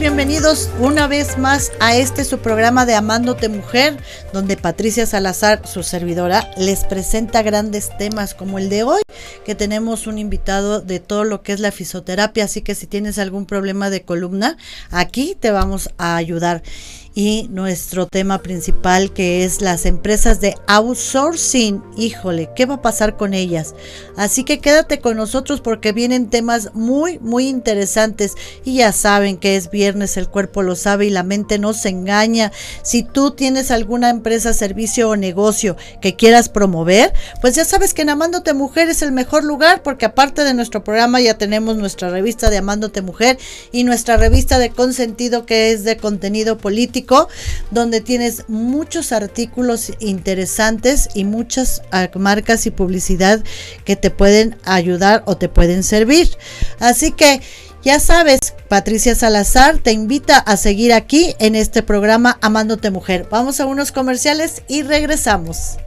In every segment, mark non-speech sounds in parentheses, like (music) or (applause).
bienvenidos una vez más a este su programa de Amándote Mujer, donde Patricia Salazar, su servidora, les presenta grandes temas como el de hoy, que tenemos un invitado de todo lo que es la fisioterapia, así que si tienes algún problema de columna, aquí te vamos a ayudar y nuestro tema principal que es las empresas de outsourcing. Híjole, ¿qué va a pasar con ellas? Así que quédate con nosotros porque vienen temas muy, muy interesantes y ya saben que es viernes, el cuerpo lo sabe y la mente no se engaña. Si tú tienes alguna empresa, servicio o negocio que quieras promover, pues ya sabes que en Amándote Mujer es el mejor lugar porque aparte de nuestro programa ya tenemos nuestra revista de Amándote Mujer y nuestra revista de consentido que es de contenido político donde tienes muchos artículos interesantes y muchas ah, marcas y publicidad que te pueden ayudar o te pueden servir. Así que ya sabes, Patricia Salazar te invita a seguir aquí en este programa Amándote Mujer. Vamos a unos comerciales y regresamos.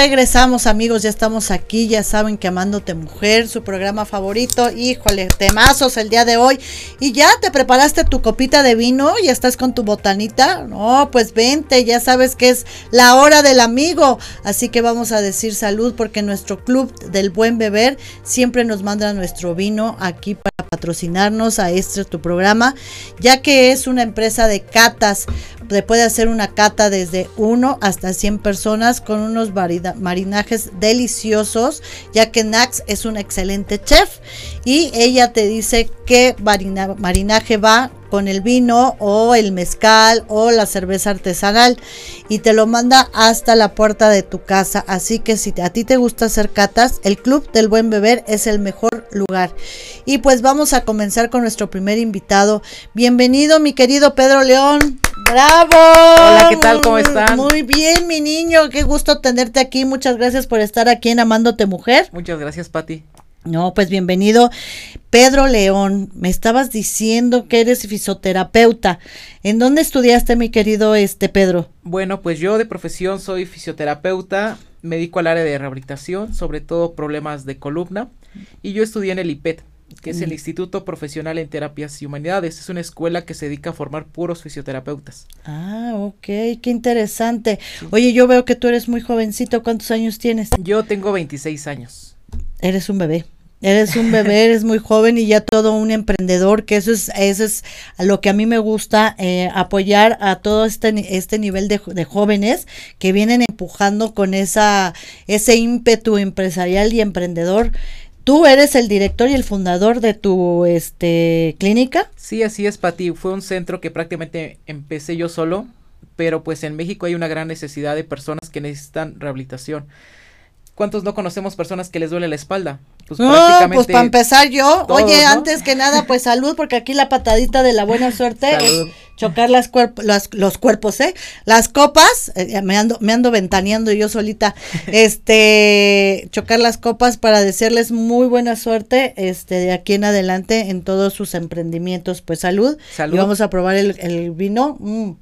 Regresamos amigos, ya estamos aquí, ya saben que Amándote Mujer, su programa favorito, híjole, temazos el día de hoy. Y ya te preparaste tu copita de vino, ya estás con tu botanita. No, pues vente, ya sabes que es la hora del amigo. Así que vamos a decir salud porque nuestro club del buen beber siempre nos manda nuestro vino aquí para patrocinarnos a este tu programa, ya que es una empresa de catas se puede hacer una cata desde 1 hasta 100 personas con unos marinajes deliciosos, ya que Nax es un excelente chef. Y ella te dice qué marinaje va con el vino o el mezcal o la cerveza artesanal y te lo manda hasta la puerta de tu casa. Así que si a ti te gusta hacer catas, el Club del Buen Beber es el mejor lugar. Y pues vamos a comenzar con nuestro primer invitado. Bienvenido mi querido Pedro León. Bravo. Hola, ¿qué tal? ¿Cómo están? Muy bien, mi niño. Qué gusto tenerte aquí. Muchas gracias por estar aquí en Amándote Mujer. Muchas gracias, Pati. No, pues bienvenido. Pedro León, me estabas diciendo que eres fisioterapeuta. ¿En dónde estudiaste, mi querido este Pedro? Bueno, pues yo de profesión soy fisioterapeuta, me dedico al área de rehabilitación, sobre todo problemas de columna, y yo estudié en el IPET, que es el mm. Instituto Profesional en Terapias y Humanidades. Es una escuela que se dedica a formar puros fisioterapeutas. Ah, ok, qué interesante. Oye, yo veo que tú eres muy jovencito. ¿Cuántos años tienes? Yo tengo 26 años. Eres un bebé. Eres un bebé, (laughs) eres muy joven y ya todo un emprendedor, que eso es, eso es lo que a mí me gusta, eh, apoyar a todo este, este nivel de, de, jóvenes que vienen empujando con esa, ese ímpetu empresarial y emprendedor. ¿Tú eres el director y el fundador de tu este, clínica? Sí, así es, Pati. Fue un centro que prácticamente empecé yo solo, pero pues en México hay una gran necesidad de personas que necesitan rehabilitación. ¿Cuántos no conocemos personas que les duele la espalda? Pues no, pues para empezar yo, oye, antes que nada, (laughs) pues salud, porque aquí la patadita de la buena suerte es chocar las, los cuerpos, ¿eh? Las copas, eh, me, ando, me ando ventaneando yo solita, (laughs) este, chocar las copas para desearles muy buena suerte, este, de aquí en adelante en todos sus emprendimientos, pues salud. Salud. Y vamos a probar el, vino. Mm.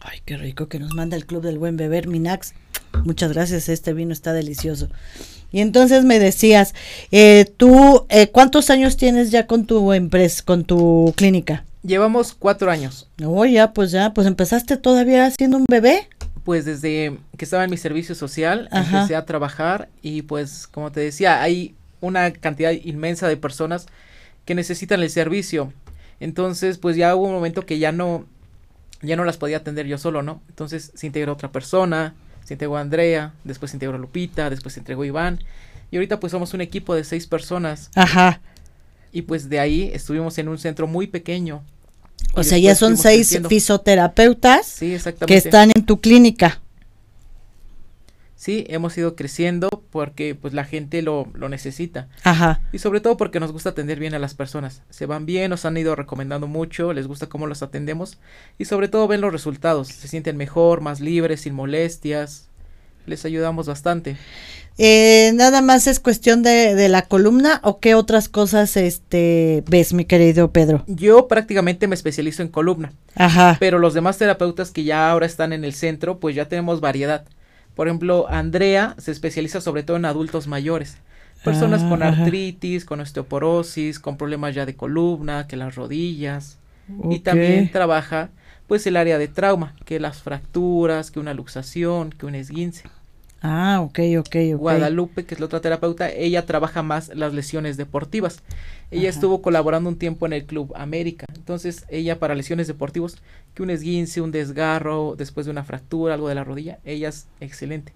Ay, qué rico que nos manda el Club del Buen Beber, Minax. Muchas gracias, este vino está delicioso. Y entonces me decías, eh, tú, eh, ¿cuántos años tienes ya con tu empresa, con tu clínica? Llevamos cuatro años. Oh, ya, pues ya, pues empezaste todavía siendo un bebé. Pues desde que estaba en mi servicio social, empecé a trabajar y pues, como te decía, hay una cantidad inmensa de personas que necesitan el servicio. Entonces, pues ya hubo un momento que ya no, ya no las podía atender yo solo, ¿no? Entonces se integró otra persona, se integró Andrea, después se integró Lupita, después se integró Iván. Y ahorita pues somos un equipo de seis personas. Ajá. Y pues de ahí estuvimos en un centro muy pequeño. O sea, ya son seis fisioterapeutas que están en tu clínica sí, hemos ido creciendo porque pues la gente lo, lo necesita. Ajá. Y sobre todo porque nos gusta atender bien a las personas. Se van bien, nos han ido recomendando mucho, les gusta cómo los atendemos y sobre todo ven los resultados. Se sienten mejor, más libres, sin molestias. Les ayudamos bastante. Eh, nada más es cuestión de, de, la columna o qué otras cosas este ves, mi querido Pedro. Yo prácticamente me especializo en columna. Ajá. Pero los demás terapeutas que ya ahora están en el centro, pues ya tenemos variedad. Por ejemplo, Andrea se especializa sobre todo en adultos mayores. Personas con ah, artritis, con osteoporosis, con problemas ya de columna, que las rodillas. Y también trabaja pues el área de trauma, que las fracturas, que una luxación, que un esguince. Ah, ok, ok, ok. Guadalupe, que es la otra terapeuta, ella trabaja más las lesiones deportivas. Ella estuvo colaborando un tiempo en el Club América. Entonces, ella para lesiones deportivas, que un esguince, un desgarro, después de una fractura, algo de la rodilla, ella es excelente.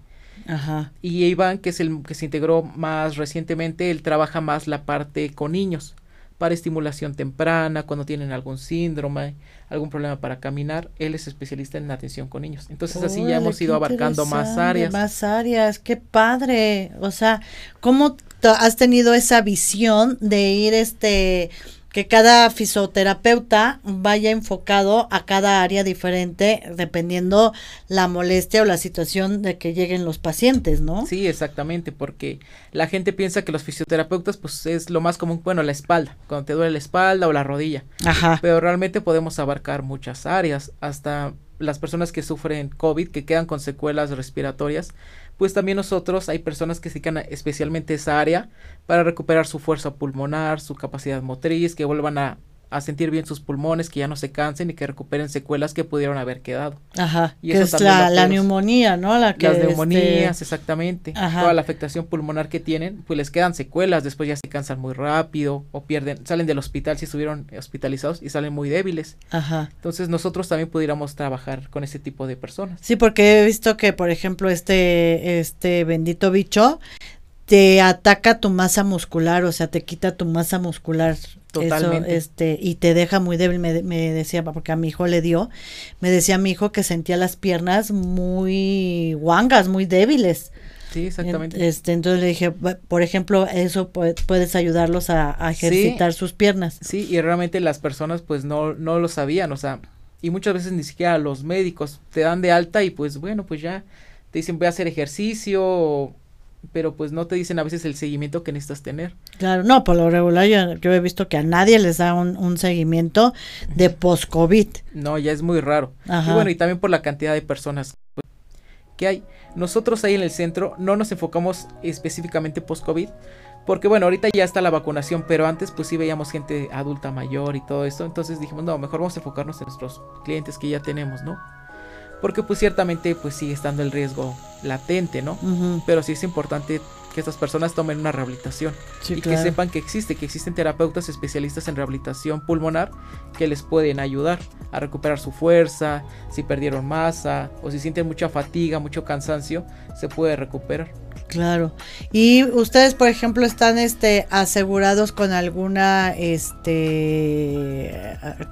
Ajá. Y Iván, que es el que se integró más recientemente, él trabaja más la parte con niños para estimulación temprana, cuando tienen algún síndrome, algún problema para caminar, él es especialista en atención con niños. Entonces así ya hemos ido abarcando más áreas. Más áreas, qué padre. O sea, ¿cómo has tenido esa visión de ir este que cada fisioterapeuta vaya enfocado a cada área diferente dependiendo la molestia o la situación de que lleguen los pacientes, ¿no? Sí, exactamente, porque la gente piensa que los fisioterapeutas pues es lo más común, bueno, la espalda, cuando te duele la espalda o la rodilla. Ajá. Pero realmente podemos abarcar muchas áreas, hasta las personas que sufren COVID, que quedan con secuelas respiratorias, pues también nosotros hay personas que se dedican especialmente esa área para recuperar su fuerza pulmonar, su capacidad motriz, que vuelvan a a sentir bien sus pulmones, que ya no se cansen y que recuperen secuelas que pudieron haber quedado. Ajá, y que es la, neumonía, ¿no? La que Las neumonías, este, exactamente. Toda la afectación pulmonar que tienen, pues les quedan secuelas, después ya se cansan muy rápido o pierden, salen del hospital si estuvieron hospitalizados y salen muy débiles. Ajá. Entonces nosotros también pudiéramos trabajar con ese tipo de personas. Sí, porque he visto que, por ejemplo, este, este bendito bicho te ataca tu masa muscular, o sea, te quita tu masa muscular Totalmente. este, y te deja muy débil, me, me, decía, porque a mi hijo le dio, me decía mi hijo que sentía las piernas muy guangas, muy débiles. Sí, exactamente. Este, entonces le dije, por ejemplo, eso puedes ayudarlos a, ejercitar sus piernas. Sí, y realmente las personas pues no, no lo sabían, o sea, y muchas veces ni siquiera los médicos te dan de alta y pues bueno, pues ya te dicen voy a hacer ejercicio pero pues no te dicen a veces el seguimiento que necesitas tener. Claro, no, por lo regular yo, he visto que a nadie les da un, seguimiento de post-COVID. No, ya es muy raro. Y bueno, y también por la cantidad de personas que hay. Nosotros ahí en el centro no nos enfocamos específicamente post-COVID, porque bueno, ahorita ya está la vacunación, pero antes pues sí veíamos gente adulta mayor y todo esto, entonces dijimos, no, mejor vamos a enfocarnos en nuestros clientes que ya tenemos, ¿no? porque pues ciertamente pues sigue estando el riesgo latente, ¿no? Pero sí es importante que estas personas tomen una rehabilitación y que sepan que existe, que existen terapeutas especialistas en rehabilitación pulmonar que les pueden ayudar a recuperar su fuerza, si perdieron masa o si sienten mucha fatiga, mucho cansancio, se puede recuperar. Claro. Y ustedes, por ejemplo, están este asegurados con alguna este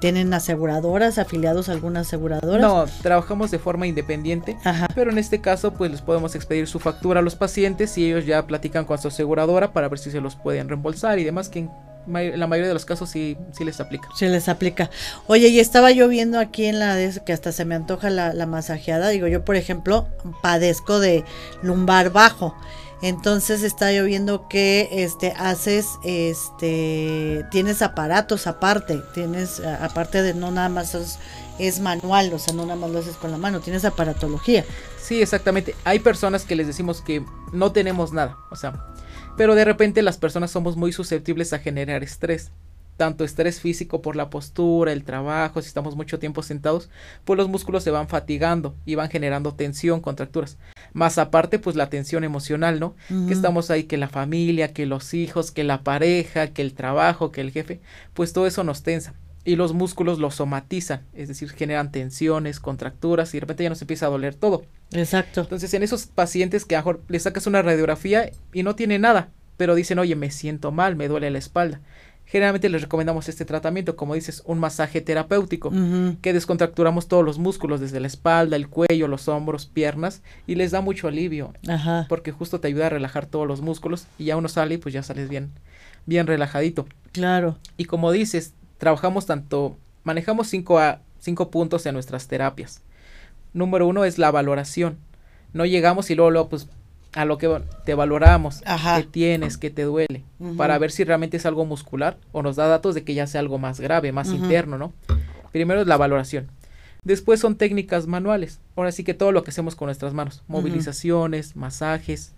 tienen aseguradoras, afiliados a alguna aseguradora? No, trabajamos de forma independiente, pero en este caso pues les podemos expedir su factura a los pacientes y ellos ya platican con su aseguradora para ver si se los pueden reembolsar y demás que en la mayoría de los casos sí, sí les aplica. Sí les aplica. Oye, y estaba yo viendo aquí en la de que hasta se me antoja la, la masajeada. Digo, yo por ejemplo padezco de lumbar bajo. Entonces está yo viendo que este haces este tienes aparatos aparte, tienes aparte de no nada más es, es, manual, o sea, no nada más lo haces con la mano, tienes aparatología. Sí, exactamente. Hay personas que les decimos que no tenemos nada, o sea, pero de repente las personas somos muy susceptibles a generar estrés. Tanto estrés físico por la postura, el trabajo, si estamos mucho tiempo sentados, pues los músculos se van fatigando y van generando tensión, contracturas. Más aparte, pues la tensión emocional, ¿no? Que estamos ahí, que la familia, que los hijos, que la pareja, que el trabajo, que el jefe, pues todo eso nos tensa y los músculos lo somatizan, es decir, generan tensiones, contracturas y de repente ya nos empieza a doler todo. Exacto. Entonces, en esos pacientes que a le sacas una radiografía y no tiene nada, pero dicen, oye, me siento mal, me duele la espalda. Generalmente les recomendamos este tratamiento, como dices, un masaje terapéutico, que descontracturamos todos los músculos, desde la espalda, el cuello, los hombros, piernas, y les da mucho alivio, Ajá. porque justo te ayuda a relajar todos los músculos, y ya uno sale y pues ya sales bien, bien relajadito. Claro. Y como dices, trabajamos tanto, manejamos cinco, a, cinco puntos en nuestras terapias. Número uno es la valoración. No llegamos y luego, luego pues a lo que te valoramos, qué tienes, qué te duele, para ver si realmente es algo muscular o nos da datos de que ya sea algo más grave, más interno, ¿no? Primero es la valoración. Después son técnicas manuales. Ahora sí que todo lo que hacemos con nuestras manos, movilizaciones, masajes.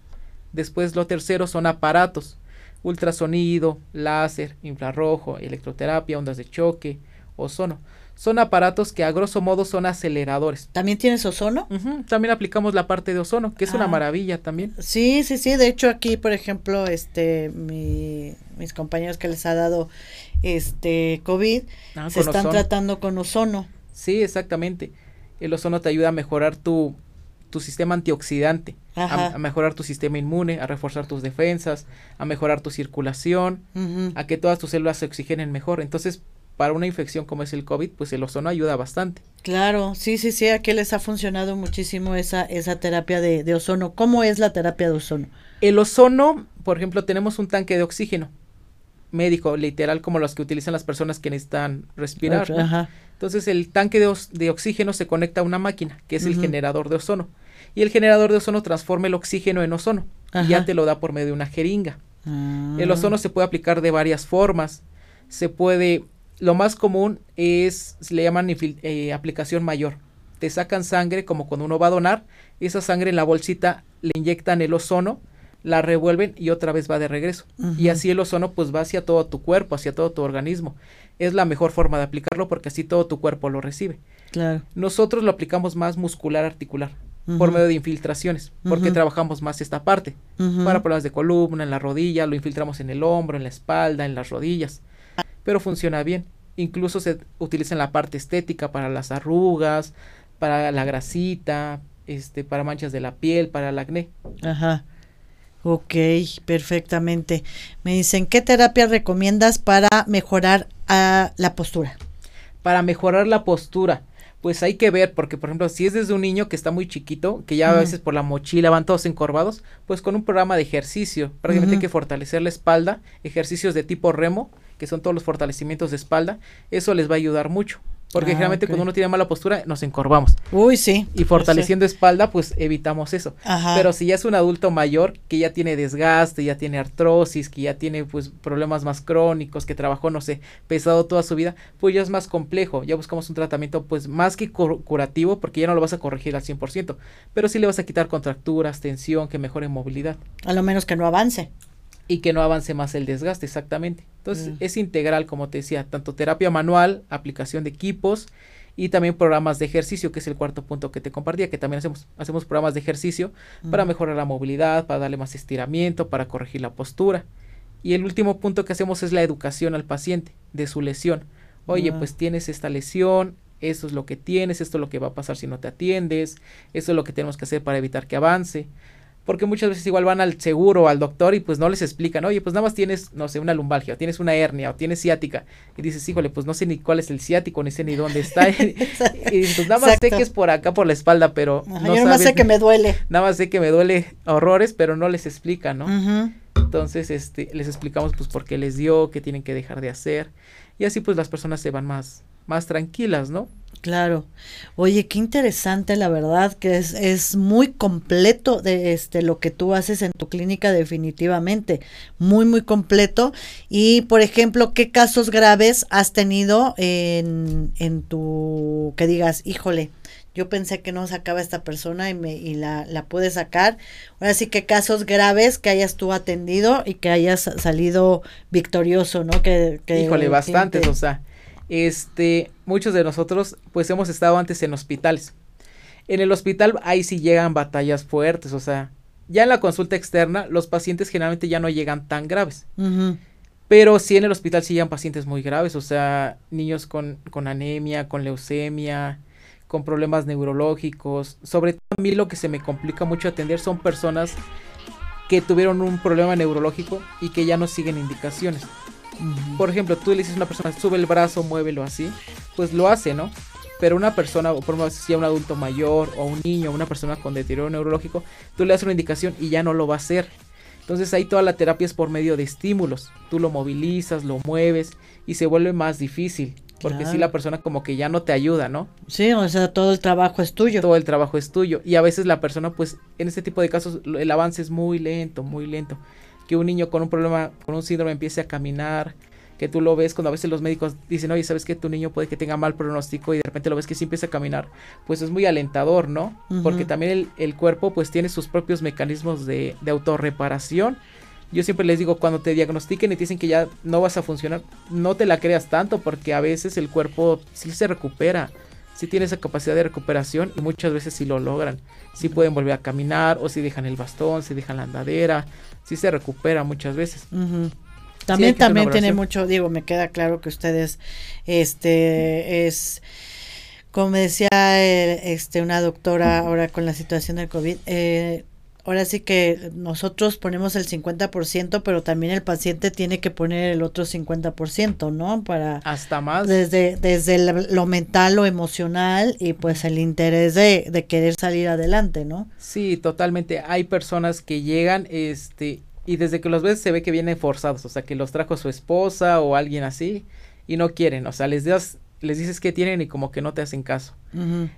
Después lo tercero son aparatos, ultrasonido, láser, infrarrojo, electroterapia, ondas de choque, ozono son aparatos que a grosso modo son aceleradores. ¿También tienes ozono? También aplicamos la parte de ozono, que es una ah. maravilla también. Sí, sí, sí. De hecho, aquí, por ejemplo, este, mis compañeros que les ha dado este COVID ah, se están tratando con ozono. Sí, exactamente. El ozono te ayuda a mejorar tu, tu sistema antioxidante, a, mejorar tu sistema inmune, a reforzar tus defensas, a mejorar tu circulación, a que todas tus células se oxigenen mejor. Entonces, para una infección como es el COVID, pues el ozono ayuda bastante. Claro, sí, sí, sí, aquí les ha funcionado muchísimo esa, esa terapia de, de ozono. ¿Cómo es la terapia de ozono? El ozono, por ejemplo, tenemos un tanque de oxígeno médico, literal, como los que utilizan las personas que necesitan respirar. Entonces el tanque de, de, oxígeno se conecta a una máquina, que es el generador de ozono. Y el generador de ozono transforma el oxígeno en ozono y ya te lo da por medio de una jeringa. Ah. El ozono se puede aplicar de varias formas. Se puede lo más común es, se le llaman eh, aplicación mayor. Te sacan sangre como cuando uno va a donar, esa sangre en la bolsita le inyectan el ozono, la revuelven y otra vez va de regreso. Y así el ozono pues va hacia todo tu cuerpo, hacia todo tu organismo. Es la mejor forma de aplicarlo porque así todo tu cuerpo lo recibe. Claro. Nosotros lo aplicamos más muscular articular por medio de infiltraciones, porque trabajamos más esta parte. Para problemas de columna, en la rodilla, lo infiltramos en el hombro, en la espalda, en las rodillas pero funciona bien. Incluso se utiliza en la parte estética para las arrugas, para la grasita, este, para manchas de la piel, para el acné. Ajá. Ok, perfectamente. Me dicen, ¿qué terapia recomiendas para mejorar ah, la postura? Para mejorar la postura, pues hay que ver, porque por ejemplo, si es desde un niño que está muy chiquito, que ya a veces por la mochila van todos encorvados, pues con un programa de ejercicio, prácticamente hay que fortalecer la espalda, ejercicios de tipo remo, que son todos los fortalecimientos de espalda, eso les va a ayudar mucho. Porque ah, generalmente cuando uno tiene mala postura nos encorvamos. Uy, sí. Y fortaleciendo espalda, pues evitamos eso. Pero si ya es un adulto mayor que ya tiene desgaste, ya tiene artrosis, que ya tiene pues problemas más crónicos, que trabajó, no sé, pesado toda su vida, pues ya es más complejo. Ya buscamos un tratamiento pues más que curativo porque ya no lo vas a corregir al 100%, pero sí le vas a quitar contracturas, tensión, que mejore movilidad. A lo menos que no avance y que no avance más el desgaste, exactamente. Entonces mm. es integral, como te decía, tanto terapia manual, aplicación de equipos y también programas de ejercicio, que es el cuarto punto que te compartía, que también hacemos, hacemos programas de ejercicio para mm. mejorar la movilidad, para darle más estiramiento, para corregir la postura. Y el último punto que hacemos es la educación al paciente de su lesión. Oye, ah. pues tienes esta lesión, esto es lo que tienes, esto es lo que va a pasar si no te atiendes, esto es lo que tenemos que hacer para evitar que avance porque muchas veces igual van al seguro o al doctor y pues no les explican, oye, pues nada más tienes, no sé, una lumbalgia, o tienes una hernia, o tienes ciática, y dices, híjole, pues no sé ni cuál es el ciático, ni sé ni dónde está, y (laughs) pues nada más sé que es por acá, por la espalda, pero no yo nada más sé que me duele. Nada más sé que me duele horrores, pero no les explican, ¿no? Entonces, este, les explicamos pues por qué les dio, qué tienen que dejar de hacer, y así pues las personas se van más, más tranquilas, ¿no? Claro. Oye, qué interesante, la verdad, que es, es muy completo de este lo que tú haces en tu clínica, definitivamente. Muy, muy completo. Y, por ejemplo, ¿qué casos graves has tenido en, en tu que digas, híjole, yo pensé que no sacaba esta persona y me y la, la pude sacar. Ahora sí que casos graves que hayas tú atendido y que hayas salido victorioso, ¿no? Que, que Híjole, bastantes, o sea, este, muchos de nosotros pues hemos estado antes en hospitales. En el hospital ahí sí llegan batallas fuertes, o sea, ya en la consulta externa los pacientes generalmente ya no llegan tan graves. Pero sí en el hospital sí llegan pacientes muy graves, o sea, niños con, con anemia, con leucemia, con problemas neurológicos. Sobre todo a mí lo que se me complica mucho atender son personas que tuvieron un problema neurológico y que ya no siguen indicaciones. Por ejemplo, tú le dices a una persona, sube el brazo, muévelo así, pues lo hace, ¿no? Pero una persona, por ejemplo, si un adulto mayor o un niño, una persona con deterioro neurológico, tú le das una indicación y ya no lo va a hacer. Entonces ahí toda la terapia es por medio de estímulos. Tú lo movilizas, lo mueves y se vuelve más difícil. porque si la persona como que ya no te ayuda, ¿no? Sí, o sea, todo el trabajo es tuyo. Todo el trabajo es tuyo y a veces la persona pues en este tipo de casos el avance es muy lento, muy lento. Que un niño con un problema, con un síndrome empiece a caminar, que tú lo ves cuando a veces los médicos dicen, oye, ¿sabes que tu niño puede que tenga mal pronóstico y de repente lo ves que sí empieza a caminar? Pues es muy alentador, ¿no? Porque también el, el, cuerpo pues tiene sus propios mecanismos de, de autorreparación. Yo siempre les digo, cuando te diagnostiquen y te dicen que ya no vas a funcionar, no te la creas tanto porque a veces el cuerpo sí se recupera, sí tiene esa capacidad de recuperación y muchas veces sí lo logran. Sí pueden volver a caminar o si dejan el bastón, si dejan la andadera, sí se recupera muchas veces. También, también tiene mucho, digo, me queda claro que ustedes, este, es, como decía este, una doctora ahora con la situación del COVID, eh, ahora sí que nosotros ponemos el 50%, pero también el paciente tiene que poner el otro 50%, ¿no? Para hasta más desde desde lo mental, lo emocional y pues el interés de, de querer salir adelante, ¿no? Sí, totalmente. Hay personas que llegan este y desde que los ves se ve que vienen forzados, o sea, que los trajo su esposa o alguien así y no quieren, o sea, les das les dices que tienen y como que no te hacen caso.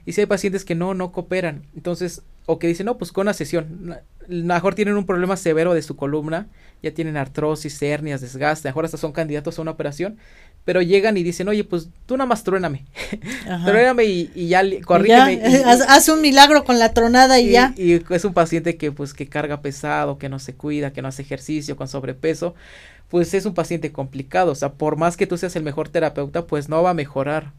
Y si hay pacientes que no, no cooperan, entonces, o que dicen, no, pues con una sesión, mejor tienen un problema severo de su columna, ya tienen artrosis, hernias, desgaste, mejor hasta son candidatos a una operación, pero llegan y dicen, oye, pues tú nada más truéname, (laughs) truéname y, y, ya corrígeme. (laughs) haz, un milagro con la tronada y, ya. Y es un paciente que pues que carga pesado, que no se cuida, que no hace ejercicio, con sobrepeso, pues es un paciente complicado, o sea, por más que tú seas el mejor terapeuta, pues no va a mejorar.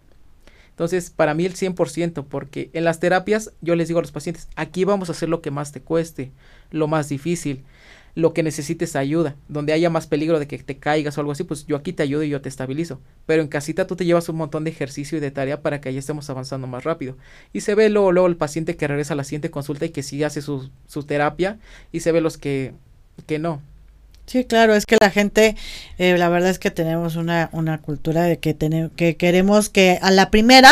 Entonces, para mí el 100%, porque en las terapias yo les digo a los pacientes, aquí vamos a hacer lo que más te cueste, lo más difícil, lo que necesites ayuda, donde haya más peligro de que te caigas o algo así, pues yo aquí te ayudo y yo te estabilizo. Pero en casita tú te llevas un montón de ejercicio y de tarea para que ahí estemos avanzando más rápido. Y se ve luego, luego el paciente que regresa a la siguiente consulta y que sí hace su, su terapia y se ve los que, que no. Sí, claro, es que la gente, eh, la verdad es que tenemos una, una cultura de que, tenemos, que queremos que a la primera,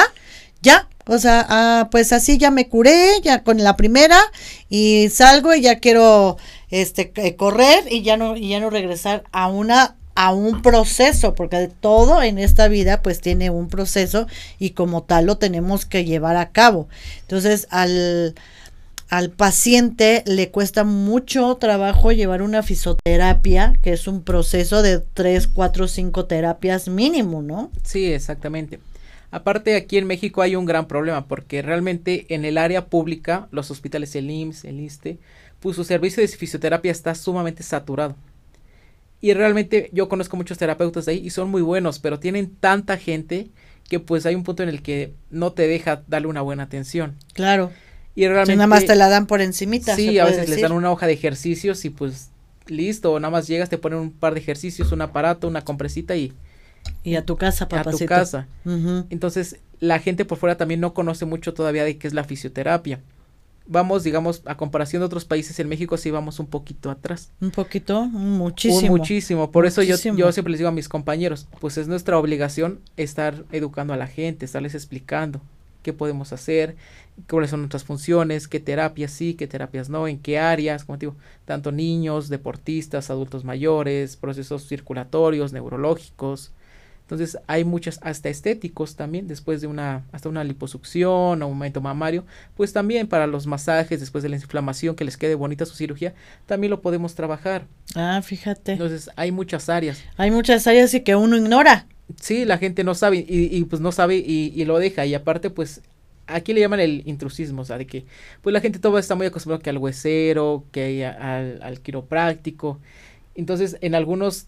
ya, o sea, ah, pues así ya me curé, ya con la primera y salgo y ya quiero este eh, correr y ya no y ya no regresar a una a un proceso, porque todo en esta vida pues tiene un proceso y como tal lo tenemos que llevar a cabo. Entonces, al al paciente le cuesta mucho trabajo llevar una fisioterapia, que es un proceso de 3, 4, 5 terapias mínimo, ¿no? Sí, exactamente. Aparte, aquí en México hay un gran problema porque realmente en el área pública, los hospitales, el IMSS, el ISTE, pues su servicio de fisioterapia está sumamente saturado. Y realmente yo conozco muchos terapeutas de ahí y son muy buenos, pero tienen tanta gente que pues hay un punto en el que no te deja darle una buena atención. Claro. Y realmente... nada más te la dan por encimita. Sí, a veces les dan una hoja de ejercicios y pues listo, o nada más llegas, te ponen un par de ejercicios, un aparato, una compresita y... Y a tu casa, papacito. A tu casa. Entonces, la gente por fuera también no conoce mucho todavía de qué es la fisioterapia. Vamos, digamos, a comparación de otros países, en México sí vamos un poquito atrás. Un poquito, muchísimo. Un muchísimo. Por eso yo, yo siempre les digo a mis compañeros, pues es nuestra obligación estar educando a la gente, estarles explicando qué podemos hacer, cuáles son nuestras funciones, qué terapias sí, qué terapias no, en qué áreas, como digo, tanto niños, deportistas, adultos mayores, procesos circulatorios, neurológicos. Entonces hay muchas, hasta estéticos también, después de una, hasta una liposucción o un momento mamario, pues también para los masajes, después de la inflamación, que les quede bonita su cirugía, también lo podemos trabajar. Ah, fíjate. Entonces hay muchas áreas. Hay muchas áreas y que uno ignora. Sí, la gente no sabe y, y pues no sabe y, y, lo deja y aparte pues aquí le llaman el intrusismo, o sea, de que pues la gente todo está muy acostumbrado que al huesero, que al, al quiropráctico. Entonces, en algunos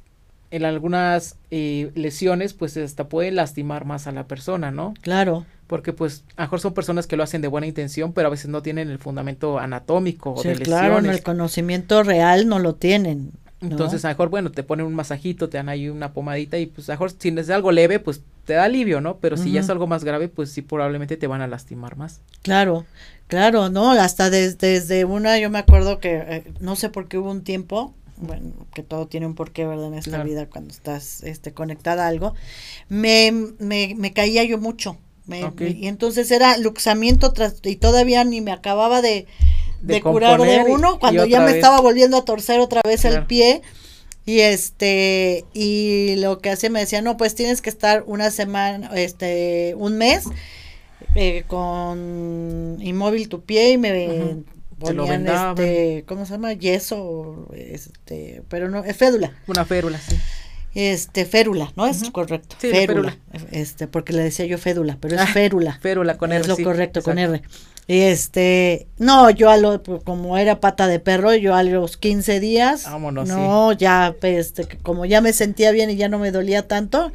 en algunas eh, lesiones pues hasta pueden lastimar más a la persona, ¿no? Claro. Porque pues a lo mejor son personas que lo hacen de buena intención, pero a veces no tienen el fundamento anatómico o de lesiones. Claro, el conocimiento real no lo tienen. Entonces, a lo mejor, bueno, te ponen un masajito, te dan ahí una pomadita y pues a lo mejor si es algo leve, pues te da alivio, ¿no? Pero si ya es algo más grave, pues sí probablemente te van a lastimar más. Claro, claro, ¿no? Hasta desde una, yo me acuerdo que, eh, no sé por qué hubo un tiempo, bueno, que todo tiene un porqué, ¿verdad? En esta vida cuando estás este, conectada a algo, me, me, me caía yo mucho. y entonces era luxamiento tras, y todavía ni me acababa de, de, curar de uno cuando ya me estaba volviendo a torcer otra vez el pie. Y este, y lo que hacía me decía, no, pues tienes que estar una semana, este, un mes eh, con inmóvil tu pie y me ponían este, ¿cómo se llama? Yeso, este, pero no, es fédula. Una férula, sí. Este, férula, ¿no? Es correcto. férula. Este, porque le decía yo fédula, pero es férula. Férula con R. Es lo correcto, con R. Y este, no, yo a lo, pues, como era pata de perro, yo a los 15 días, no, ya, este, como ya me sentía bien y ya no me dolía tanto,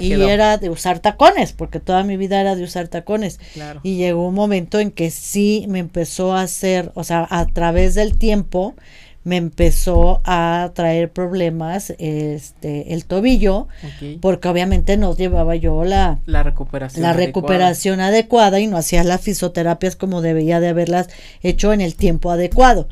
y era de usar tacones, porque toda mi vida era de usar tacones. Y llegó un momento en que sí me empezó a hacer, o sea, a través del tiempo, me empezó a traer problemas este el tobillo porque obviamente no llevaba yo la, la recuperación la adecuada. recuperación adecuada y no hacía las fisioterapias como debía de haberlas hecho en el tiempo adecuado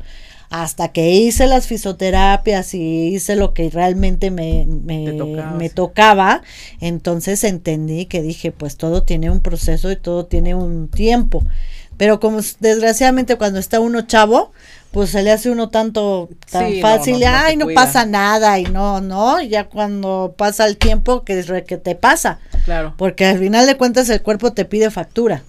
hasta que hice las fisioterapias y hice lo que realmente me, me, me, tocaba, entonces entendí que dije, pues todo tiene un proceso y todo tiene un tiempo. Pero como desgraciadamente cuando está uno chavo, pues se le hace uno tanto tan fácil, ay, no, pasa nada y no, no, ya cuando pasa el tiempo que es que te pasa. Claro. Porque al final de cuentas el cuerpo te pide factura.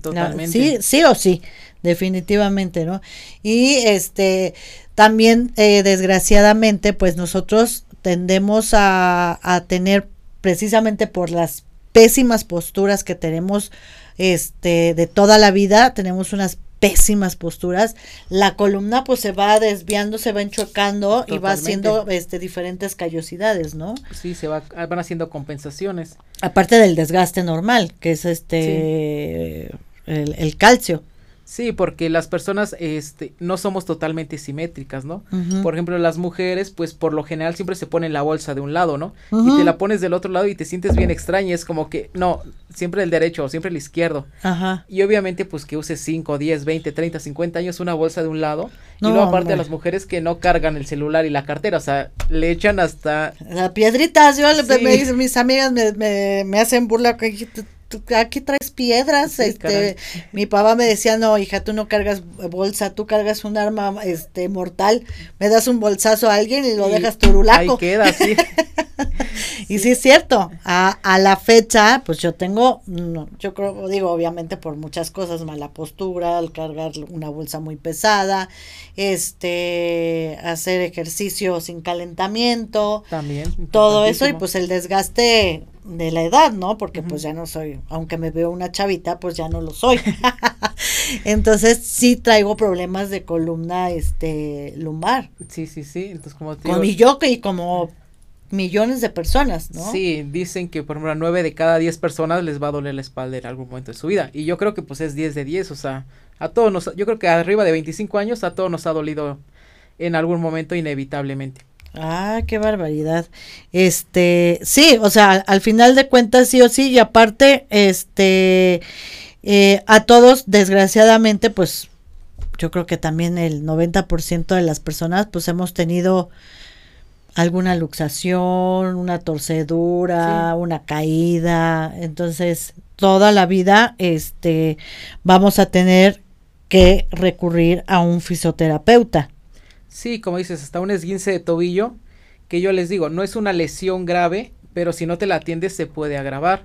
Totalmente. Sí, sí o sí, definitivamente, ¿no? Y este también eh, desgraciadamente pues nosotros tendemos a, a tener precisamente por las pésimas posturas que tenemos este de toda la vida, tenemos unas pésimas posturas, la columna pues se va desviando, se va enchocando y va haciendo este diferentes callosidades, ¿no? Sí, se va, van haciendo compensaciones. Aparte del desgaste normal, que es este el, el calcio. Sí, porque las personas este, no somos totalmente simétricas, ¿no? Por ejemplo, las mujeres, pues por lo general siempre se ponen la bolsa de un lado, ¿no? Y te la pones del otro lado y te sientes bien extraña, es como que, no, siempre el derecho o siempre el izquierdo. Ajá. Y obviamente, pues que uses 5, 10, 20, 30, 50 años una bolsa de un lado. y luego aparte a las mujeres que no cargan el celular y la cartera, o sea, le echan hasta... La piedritas, yo me dicen, mis amigas me, me, me hacen burla aquí traes piedras, este, mi papá me decía, no, hija, tú no cargas bolsa, tú cargas un arma, este, mortal, me das un bolsazo a alguien y lo dejas turulaco. Ahí queda, sí. (laughs) y sí. es cierto, a, a, la fecha, pues yo tengo, yo creo, digo, obviamente por muchas cosas, mala postura, al cargar una bolsa muy pesada, este, hacer ejercicio sin calentamiento. También. Todo eso y pues el desgaste de la edad, ¿no? Porque pues ya no soy, aunque me veo una chavita, pues ya no lo soy. (laughs) Entonces sí traigo problemas de columna este lumbar. Sí, sí, sí. Entonces como te Con yo y como millones de personas, ¿no? Sí, dicen que por ejemplo a nueve de cada diez personas les va a doler la espalda en algún momento de su vida. Y yo creo que pues es 10 de 10, o sea, a todos nos, yo creo que arriba de 25 años a todos nos ha dolido en algún momento inevitablemente. Ah, qué barbaridad. Este, sí, o sea, al, final de cuentas sí o sí, y aparte, este, eh, a todos, desgraciadamente, pues yo creo que también el 90% de las personas, pues hemos tenido alguna luxación, una torcedura, una caída, entonces toda la vida, este, vamos a tener que recurrir a un fisioterapeuta. Sí, como dices, hasta un esguince de tobillo, que yo les digo, no es una lesión grave, pero si no te la atiendes se puede agravar.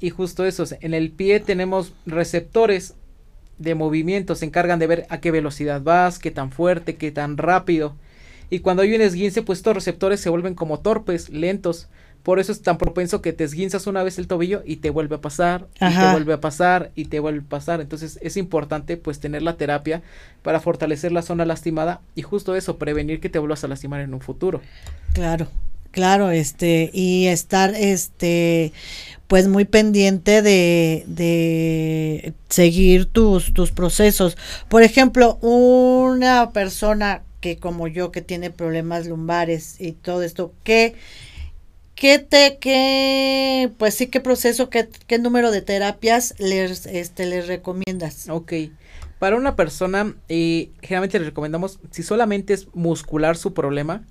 Y justo eso, en el pie tenemos receptores de movimiento, se encargan de ver a qué velocidad vas, qué tan fuerte, qué tan rápido. Y cuando hay un esguince, pues estos receptores se vuelven como torpes, lentos. Por eso es tan propenso que te esguinzas una vez el tobillo y te vuelve a pasar, y te vuelve a pasar, y te vuelve a pasar. Entonces es importante pues tener la terapia para fortalecer la zona lastimada y justo eso, prevenir que te vuelvas a lastimar en un futuro. Claro, claro, este, y estar este pues muy pendiente de, de seguir tus, tus procesos. Por ejemplo, una persona que como yo que tiene problemas lumbares y todo esto, ¿qué ¿Qué te, qué, pues sí, qué proceso, qué, qué número de terapias les, este, les recomiendas? Ok. Para una persona, eh, generalmente les recomendamos, si solamente es muscular su problema,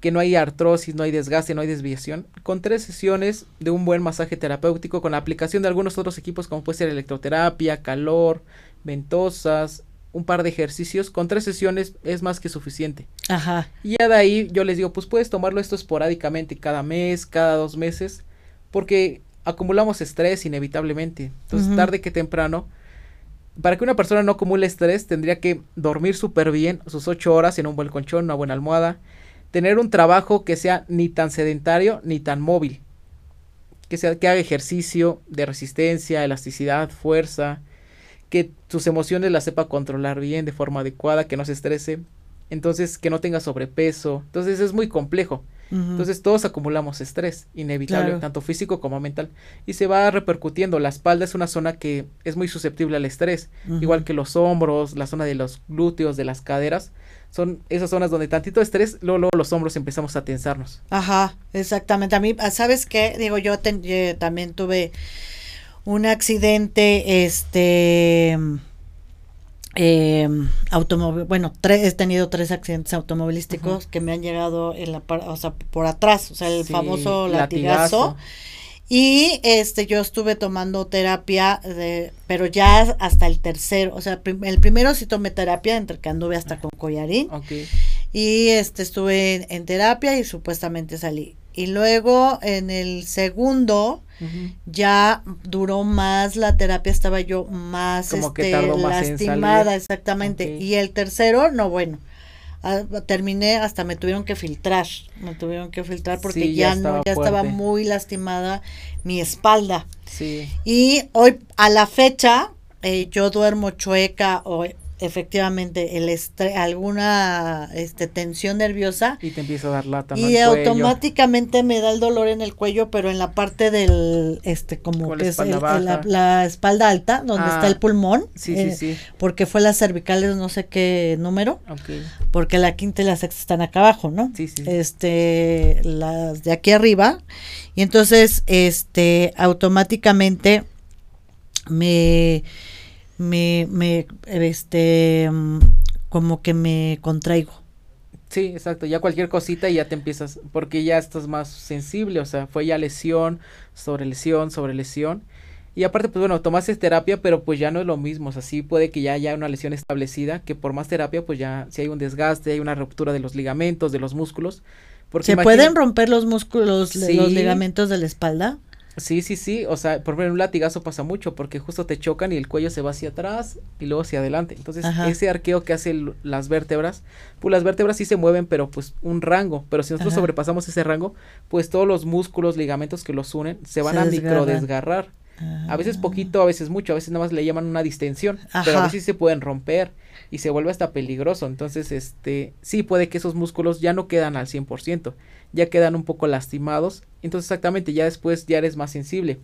que no hay artrosis, no hay desgaste, no hay desviación, con tres sesiones de un buen masaje terapéutico, con la aplicación de algunos otros equipos como puede ser electroterapia, calor, ventosas, un par de ejercicios, con tres sesiones es más que suficiente. Ajá. Y ya de ahí yo les digo, pues puedes tomarlo esto esporádicamente, cada mes, cada dos meses, porque acumulamos estrés inevitablemente. Entonces, tarde que temprano, para que una persona no acumule estrés, tendría que dormir súper bien, sus ocho horas en un buen colchón, una buena almohada, tener un trabajo que sea ni tan sedentario ni tan móvil, que, sea, que haga ejercicio de resistencia, elasticidad, fuerza, que sus emociones las sepa controlar bien de forma adecuada, que no se estrese, entonces que no tenga sobrepeso, entonces es muy complejo. Entonces todos acumulamos estrés, inevitable, tanto físico como mental, y se va repercutiendo. La espalda es una zona que es muy susceptible al estrés, igual que los hombros, la zona de los glúteos, de las caderas, son esas zonas donde tantito estrés, luego, los hombros empezamos a tensarnos. Ajá, exactamente. A mí, ¿sabes qué? Digo, yo también tuve un accidente, este eh, automóvil, bueno, tres, he tenido tres accidentes automovilísticos que me han llegado en la o sea, por atrás, o sea, el famoso latigazo. Y este yo estuve tomando terapia, de, pero ya hasta el tercero, o sea, el primero sí tomé terapia, entre que anduve hasta con collarín. Y este estuve en terapia y supuestamente salí. Y luego en el segundo, ya duró más la terapia, estaba yo más, este, lastimada, exactamente. Y el tercero, no, bueno, terminé, hasta me tuvieron que filtrar, me tuvieron que filtrar porque ya, no, ya estaba muy lastimada mi espalda. Sí. Y hoy, a la fecha, eh, yo duermo chueca o efectivamente el alguna este, tensión nerviosa y te empieza a dar lata y automáticamente me da el dolor en el cuello pero en la parte del este como que es la, espalda alta donde está el ah, pulmón sí, sí, eh, sí. porque fue las cervicales no sé qué número porque la quinta y la sexta están acá abajo no sí, sí. este las de aquí arriba. Y entonces este automáticamente me me, me, este, como que me contraigo. Sí, exacto, ya cualquier cosita y ya te empiezas, porque ya estás más sensible, o sea, fue ya lesión, sobre lesión, sobre lesión. Y aparte, pues bueno, tomaste terapia, pero pues ya no es lo mismo, o sea, sí puede que ya haya una lesión establecida, que por más terapia, pues ya si hay un desgaste, hay una ruptura de los ligamentos, de los músculos. Porque ¿Se pueden romper los músculos, los ligamentos de la espalda? Sí, sí, sí, o sea, por ejemplo, un latigazo pasa mucho porque justo te chocan y el cuello se va hacia atrás y luego hacia adelante. Entonces, ese arqueo que hace las vértebras, pues las vértebras sí se mueven, pero pues un rango, pero si nosotros sobrepasamos ese rango, pues todos los músculos, ligamentos que los unen se van a micro desgarrar. A veces poquito, a veces mucho, a veces nada más le llaman una distensión, pero a veces se pueden romper y se vuelve hasta peligroso. Entonces, este, sí puede que esos músculos ya no quedan al 100% ya quedan un poco lastimados. Entonces exactamente ya después ya eres más sensible.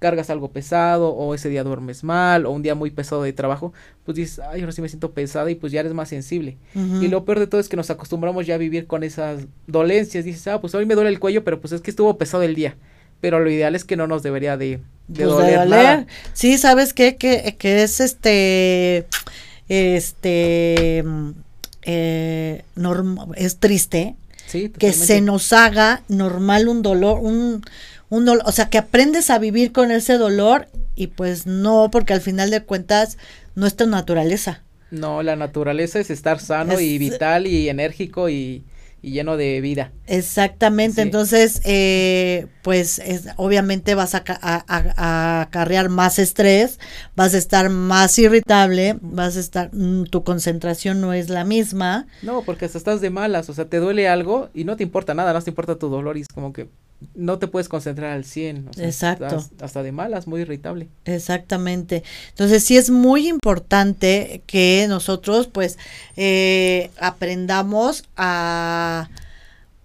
Cargas algo pesado o ese día duermes mal o un día muy pesado de trabajo, pues dices, ay, ahora sí me siento pesada y pues ya eres más sensible. Y lo peor de todo es que nos acostumbramos ya a vivir con esas dolencias. Dices, ah, pues hoy me duele el cuello, pero pues es que estuvo pesado el día. Pero lo ideal es que no nos debería de, de, pues doler, Sí, ¿sabes qué? Que, que es este, este, eh, es triste que se nos haga normal un dolor, un, un dolor, o sea, que aprendes a vivir con ese dolor y pues no, porque al final de cuentas no es tu naturaleza. No, la naturaleza es estar sano y vital y enérgico y, y lleno de vida. Exactamente, entonces, eh, pues es, obviamente vas a, a, acarrear más estrés, vas a estar más irritable, vas a estar, mm, tu concentración no es la misma. No, porque hasta estás de malas, o sea, te duele algo y no te importa nada, no te importa tu dolor y es como que no te puedes concentrar al 100. Exacto. hasta de malas, muy irritable. Exactamente. Entonces sí es muy importante que nosotros pues eh, aprendamos a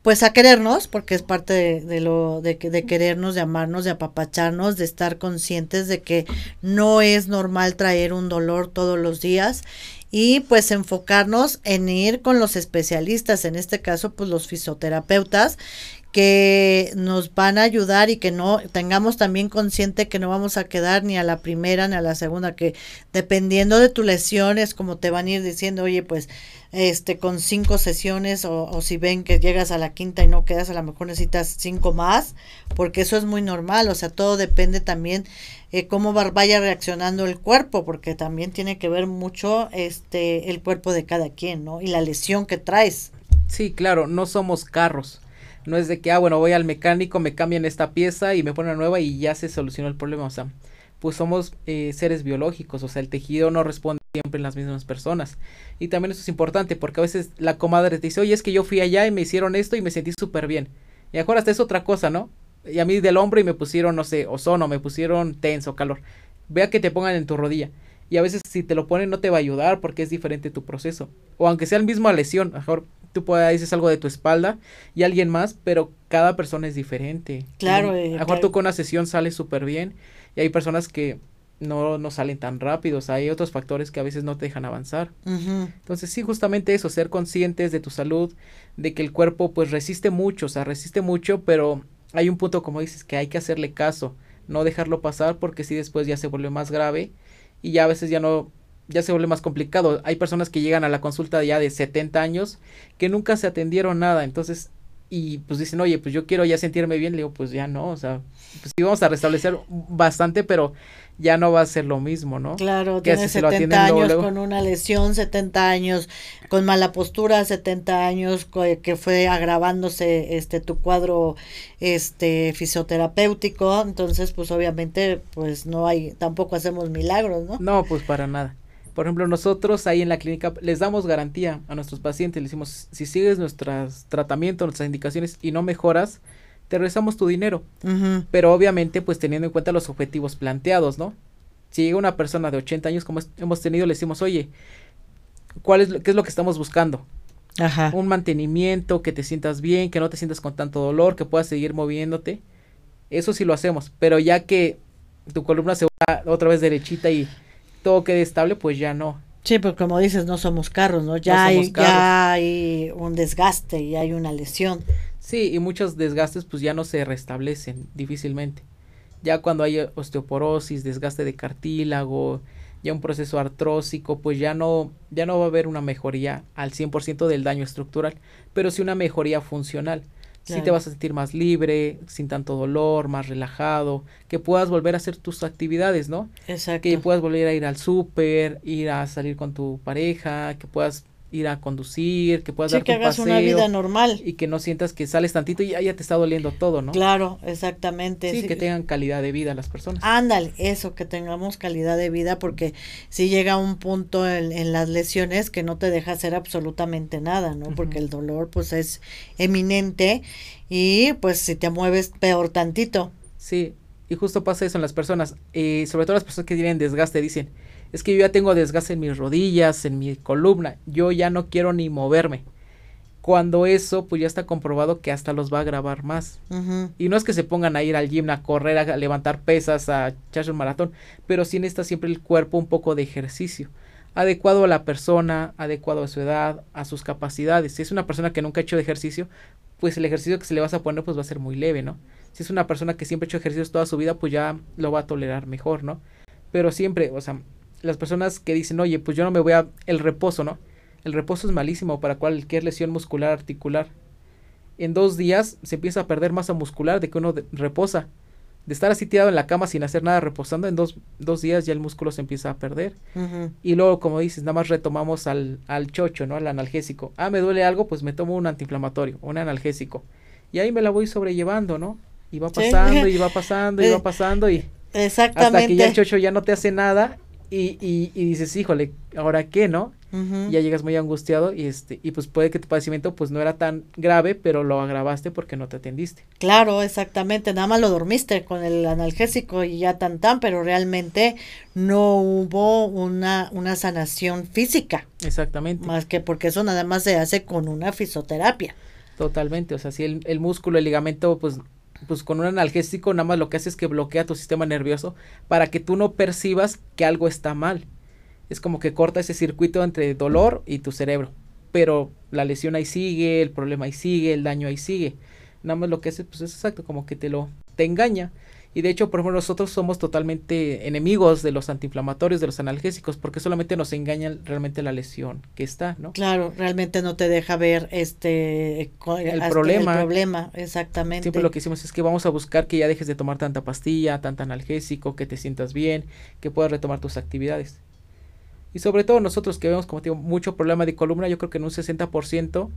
pues a querernos, porque es parte de, lo de, de querernos, de amarnos, de apapacharnos, de estar conscientes de que no es normal traer un dolor todos los días y pues enfocarnos en ir con los especialistas, en este caso pues los fisioterapeutas, que nos van a ayudar y que no tengamos también consciente que no vamos a quedar ni a la primera ni a la segunda, que dependiendo de tu lesión es como te van a ir diciendo, oye, pues este con cinco sesiones o, o si ven que llegas a la quinta y no quedas, a lo mejor necesitas cinco más, porque eso es muy normal, o sea, todo depende también eh, cómo vaya reaccionando el cuerpo, porque también tiene que ver mucho este el cuerpo de cada quien, ¿no? Y la lesión que traes. Sí, claro, no somos carros no es de que, ah, bueno, voy al mecánico, me cambian esta pieza y me ponen una nueva y ya se solucionó el problema. O sea, pues somos eh, seres biológicos, o sea, el tejido no responde siempre en las mismas personas. Y también eso es importante porque a veces la comadre te dice, oye, es que yo fui allá y me hicieron esto y me sentí súper bien. Y ahora hasta es otra cosa, ¿no? Y a mí del hombro y me pusieron, no sé, ozono, me pusieron tenso, calor. Vea que te pongan en tu rodilla. Y a veces si te lo ponen no te va a ayudar porque es diferente tu proceso. O aunque sea el mismo lesión, mejor tú puedes, dices algo de tu espalda y alguien más, pero cada persona es diferente. Claro. Eh, a mejor tú con una sesión sales súper bien y hay personas que no, no salen tan rápidos, hay otros factores que a veces no te dejan avanzar. Entonces sí, justamente eso, ser conscientes de tu salud, de que el cuerpo pues resiste mucho, o sea, resiste mucho, pero hay un punto como dices que hay que hacerle caso, no dejarlo pasar porque si después ya se vuelve más grave y ya a veces ya no ya se vuelve más complicado. Hay personas que llegan a la consulta ya de 70 años que nunca se atendieron nada, entonces y pues dicen, "Oye, pues yo quiero ya sentirme bien." Le digo, "Pues ya no, o sea, pues sí vamos a restablecer bastante, pero ya no va a ser lo mismo, ¿no? Claro, que tiene 70 años con una lesión, 70 años con mala postura, 70 años que fue agravándose este tu cuadro este fisioterapéutico, entonces pues obviamente pues no hay tampoco hacemos milagros, ¿no? No, pues para nada. Por ejemplo, nosotros ahí en la clínica les damos garantía a nuestros pacientes, les decimos, si sigues nuestros tratamientos, nuestras indicaciones y no mejoras, te regresamos tu dinero. Pero obviamente, pues teniendo en cuenta los objetivos planteados, ¿no? Si llega una persona de 80 años, como hemos tenido, le decimos, oye, ¿cuál es, ¿qué es lo que estamos buscando? Ajá. Un mantenimiento, que te sientas bien, que no te sientas con tanto dolor, que puedas seguir moviéndote. Eso sí lo hacemos, pero ya que tu columna se va otra vez derechita y todo quede estable, pues ya no. Sí, pero como dices, no somos carros, ¿no? Ya, hay, ya hay un desgaste y hay una lesión. Sí, y muchos desgastes pues ya no se restablecen difícilmente. Ya cuando hay osteoporosis, desgaste de cartílago, ya un proceso artrósico, pues ya no, ya no va a haber una mejoría al 100% del daño estructural, pero sí una mejoría funcional. Si te vas a sentir más libre, sin tanto dolor, más relajado, que puedas volver a hacer tus actividades, ¿no? Exacto. Que puedas volver a ir al súper, ir a salir con tu pareja, que puedas ir a conducir, que puedas sí, que hagas una vida normal y que no sientas que sales tantito y ya, te está doliendo todo, ¿no? Claro, exactamente. Sí, que tengan calidad de vida las personas. Ándale, eso, que tengamos calidad de vida porque si llega un punto en, las lesiones que no te deja hacer absolutamente nada, ¿no? Porque el dolor pues es eminente y pues si te mueves peor tantito. Sí, y justo pasa eso en las personas, y sobre todo las personas que tienen desgaste dicen, es que yo ya tengo desgaste en mis rodillas, en mi columna, yo ya no quiero ni moverme. Cuando eso, pues ya está comprobado que hasta los va a agravar más. Y no es que se pongan a ir al gym, a correr, a levantar pesas, a echarse un maratón, pero sí necesita siempre el cuerpo un poco de ejercicio. Adecuado a la persona, adecuado a su edad, a sus capacidades. Si es una persona que nunca ha hecho ejercicio, pues el ejercicio que se le vas a poner pues va a ser muy leve, ¿no? Si es una persona que siempre ha hecho ejercicios toda su vida, pues ya lo va a tolerar mejor, ¿no? Pero siempre, o sea, las personas que dicen, oye, pues yo no me voy a... El reposo, ¿no? El reposo es malísimo para cualquier lesión muscular articular. En dos días se empieza a perder masa muscular de que uno reposa. De estar así tirado en la cama sin hacer nada reposando, en dos, dos días ya el músculo se empieza a perder. Y luego, como dices, nada más retomamos al, al chocho, ¿no? Al analgésico. Ah, me duele algo, pues me tomo un antiinflamatorio, un analgésico. Y ahí me la voy sobrellevando, ¿no? Y va pasando, y va (laughs) pasando, y va pasando, y... Exactamente. Hasta que ya el chocho ya no te hace nada y, y, y dices, híjole, ¿ahora qué, no? Ya llegas muy angustiado y este y pues puede que tu padecimiento pues no era tan grave, pero lo agravaste porque no te atendiste. Claro, exactamente, nada más lo dormiste con el analgésico y ya tan tan, pero realmente no hubo una una sanación física. Exactamente. Más que porque eso nada más se hace con una fisioterapia. Totalmente, o sea, si el, el músculo, el ligamento pues pues con un analgésico nada más lo que hace es que bloquea tu sistema nervioso para que tú no percibas que algo está mal. Es como que corta ese circuito entre dolor y tu cerebro. Pero la lesión ahí sigue, el problema ahí sigue, el daño ahí sigue. nada más lo que hace pues es exacto, como que te lo, te engaña. Y de hecho, por ejemplo, nosotros somos totalmente enemigos de los antiinflamatorios, de los analgésicos, porque solamente nos engañan realmente la lesión que está, ¿no? Claro, realmente no te deja ver este el problema. El problema, exactamente. Siempre lo que hicimos es que vamos a buscar que ya dejes de tomar tanta pastilla, tanta analgésico, que te sientas bien, que puedas retomar tus actividades. Y sobre todo nosotros que vemos, como te digo, mucho problema de columna, yo creo que en un 60%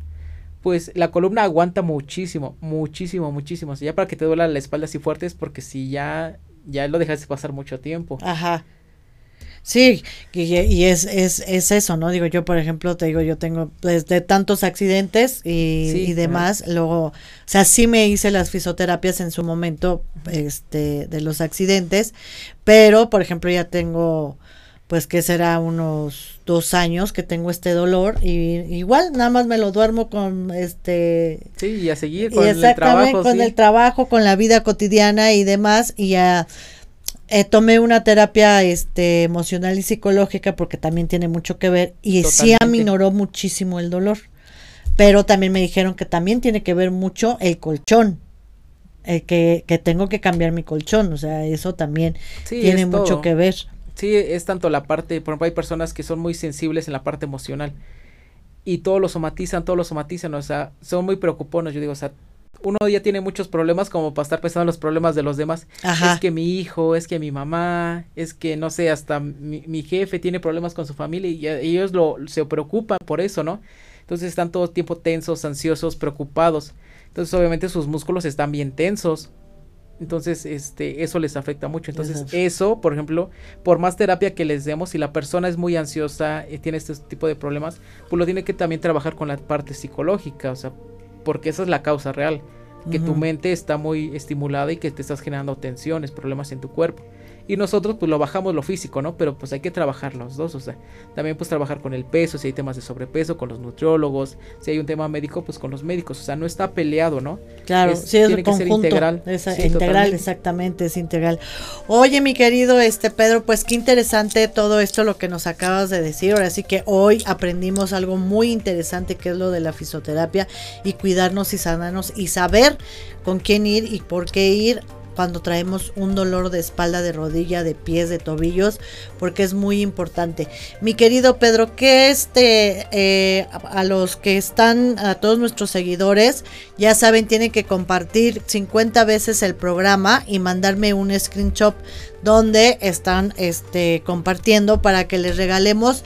pues la columna aguanta muchísimo, muchísimo, muchísimo. O sea, ya para que te duela la espalda así fuerte es porque si ya, ya lo dejaste pasar mucho tiempo. Ajá. Sí, y, es, es, es, eso, ¿no? Digo, yo, por ejemplo, te digo, yo tengo pues, de tantos accidentes y, demás, luego, o sea, sí me hice las fisioterapias en su momento, este, de los accidentes, pero, por ejemplo, ya tengo, pues que será unos dos años que tengo este dolor y igual nada más me lo duermo con este sí y a seguir con el trabajo con el trabajo con la vida cotidiana y demás. Y ya eh, tomé una terapia este emocional y psicológica porque también tiene mucho que ver y sí aminoró muchísimo el dolor. Pero también me dijeron que también tiene que ver mucho el colchón el que, que tengo que cambiar mi colchón. O sea eso también tiene mucho que ver Sí, es tanto la parte, por ejemplo, hay personas que son muy sensibles en la parte emocional y todo lo somatizan, todo lo somatizan, o sea, son muy preocupones, yo digo, o sea, uno ya tiene muchos problemas como para estar pensando en los problemas de los demás. Es que mi hijo, es que mi mamá, es que no sé, hasta mi, jefe tiene problemas con su familia y, ellos lo, se preocupan por eso, ¿no? Entonces están todo el tiempo tensos, ansiosos, preocupados. Entonces obviamente sus músculos están bien tensos. Entonces, este, eso les afecta mucho. Entonces, eso, por ejemplo, por más terapia que les demos, si la persona es muy ansiosa, y tiene este tipo de problemas, pues lo tiene que también trabajar con la parte psicológica, o sea, porque esa es la causa real, que tu mente está muy estimulada y que te estás generando tensiones, problemas en tu cuerpo. Y nosotros pues lo bajamos lo físico, ¿no? Pero pues hay que trabajar los dos, o sea, también pues trabajar con el peso, si hay temas de sobrepeso, con los nutriólogos, si hay un tema médico, pues con los médicos, o sea, no está peleado, ¿no? Claro, sí, es tiene que ser integral. integral, exactamente, es integral. Oye, mi querido este Pedro, pues qué interesante todo esto lo que nos acabas de decir. Ahora sí que hoy aprendimos algo muy interesante que es lo de la fisioterapia y cuidarnos y sanarnos y saber con quién ir y por qué ir cuando traemos un dolor de espalda, de rodilla, de pies, de tobillos, porque es muy importante. Mi querido Pedro, que este, eh, a los que están, a todos nuestros seguidores, ya saben, tienen que compartir 50 veces el programa y mandarme un screenshot donde están este, compartiendo para que les regalemos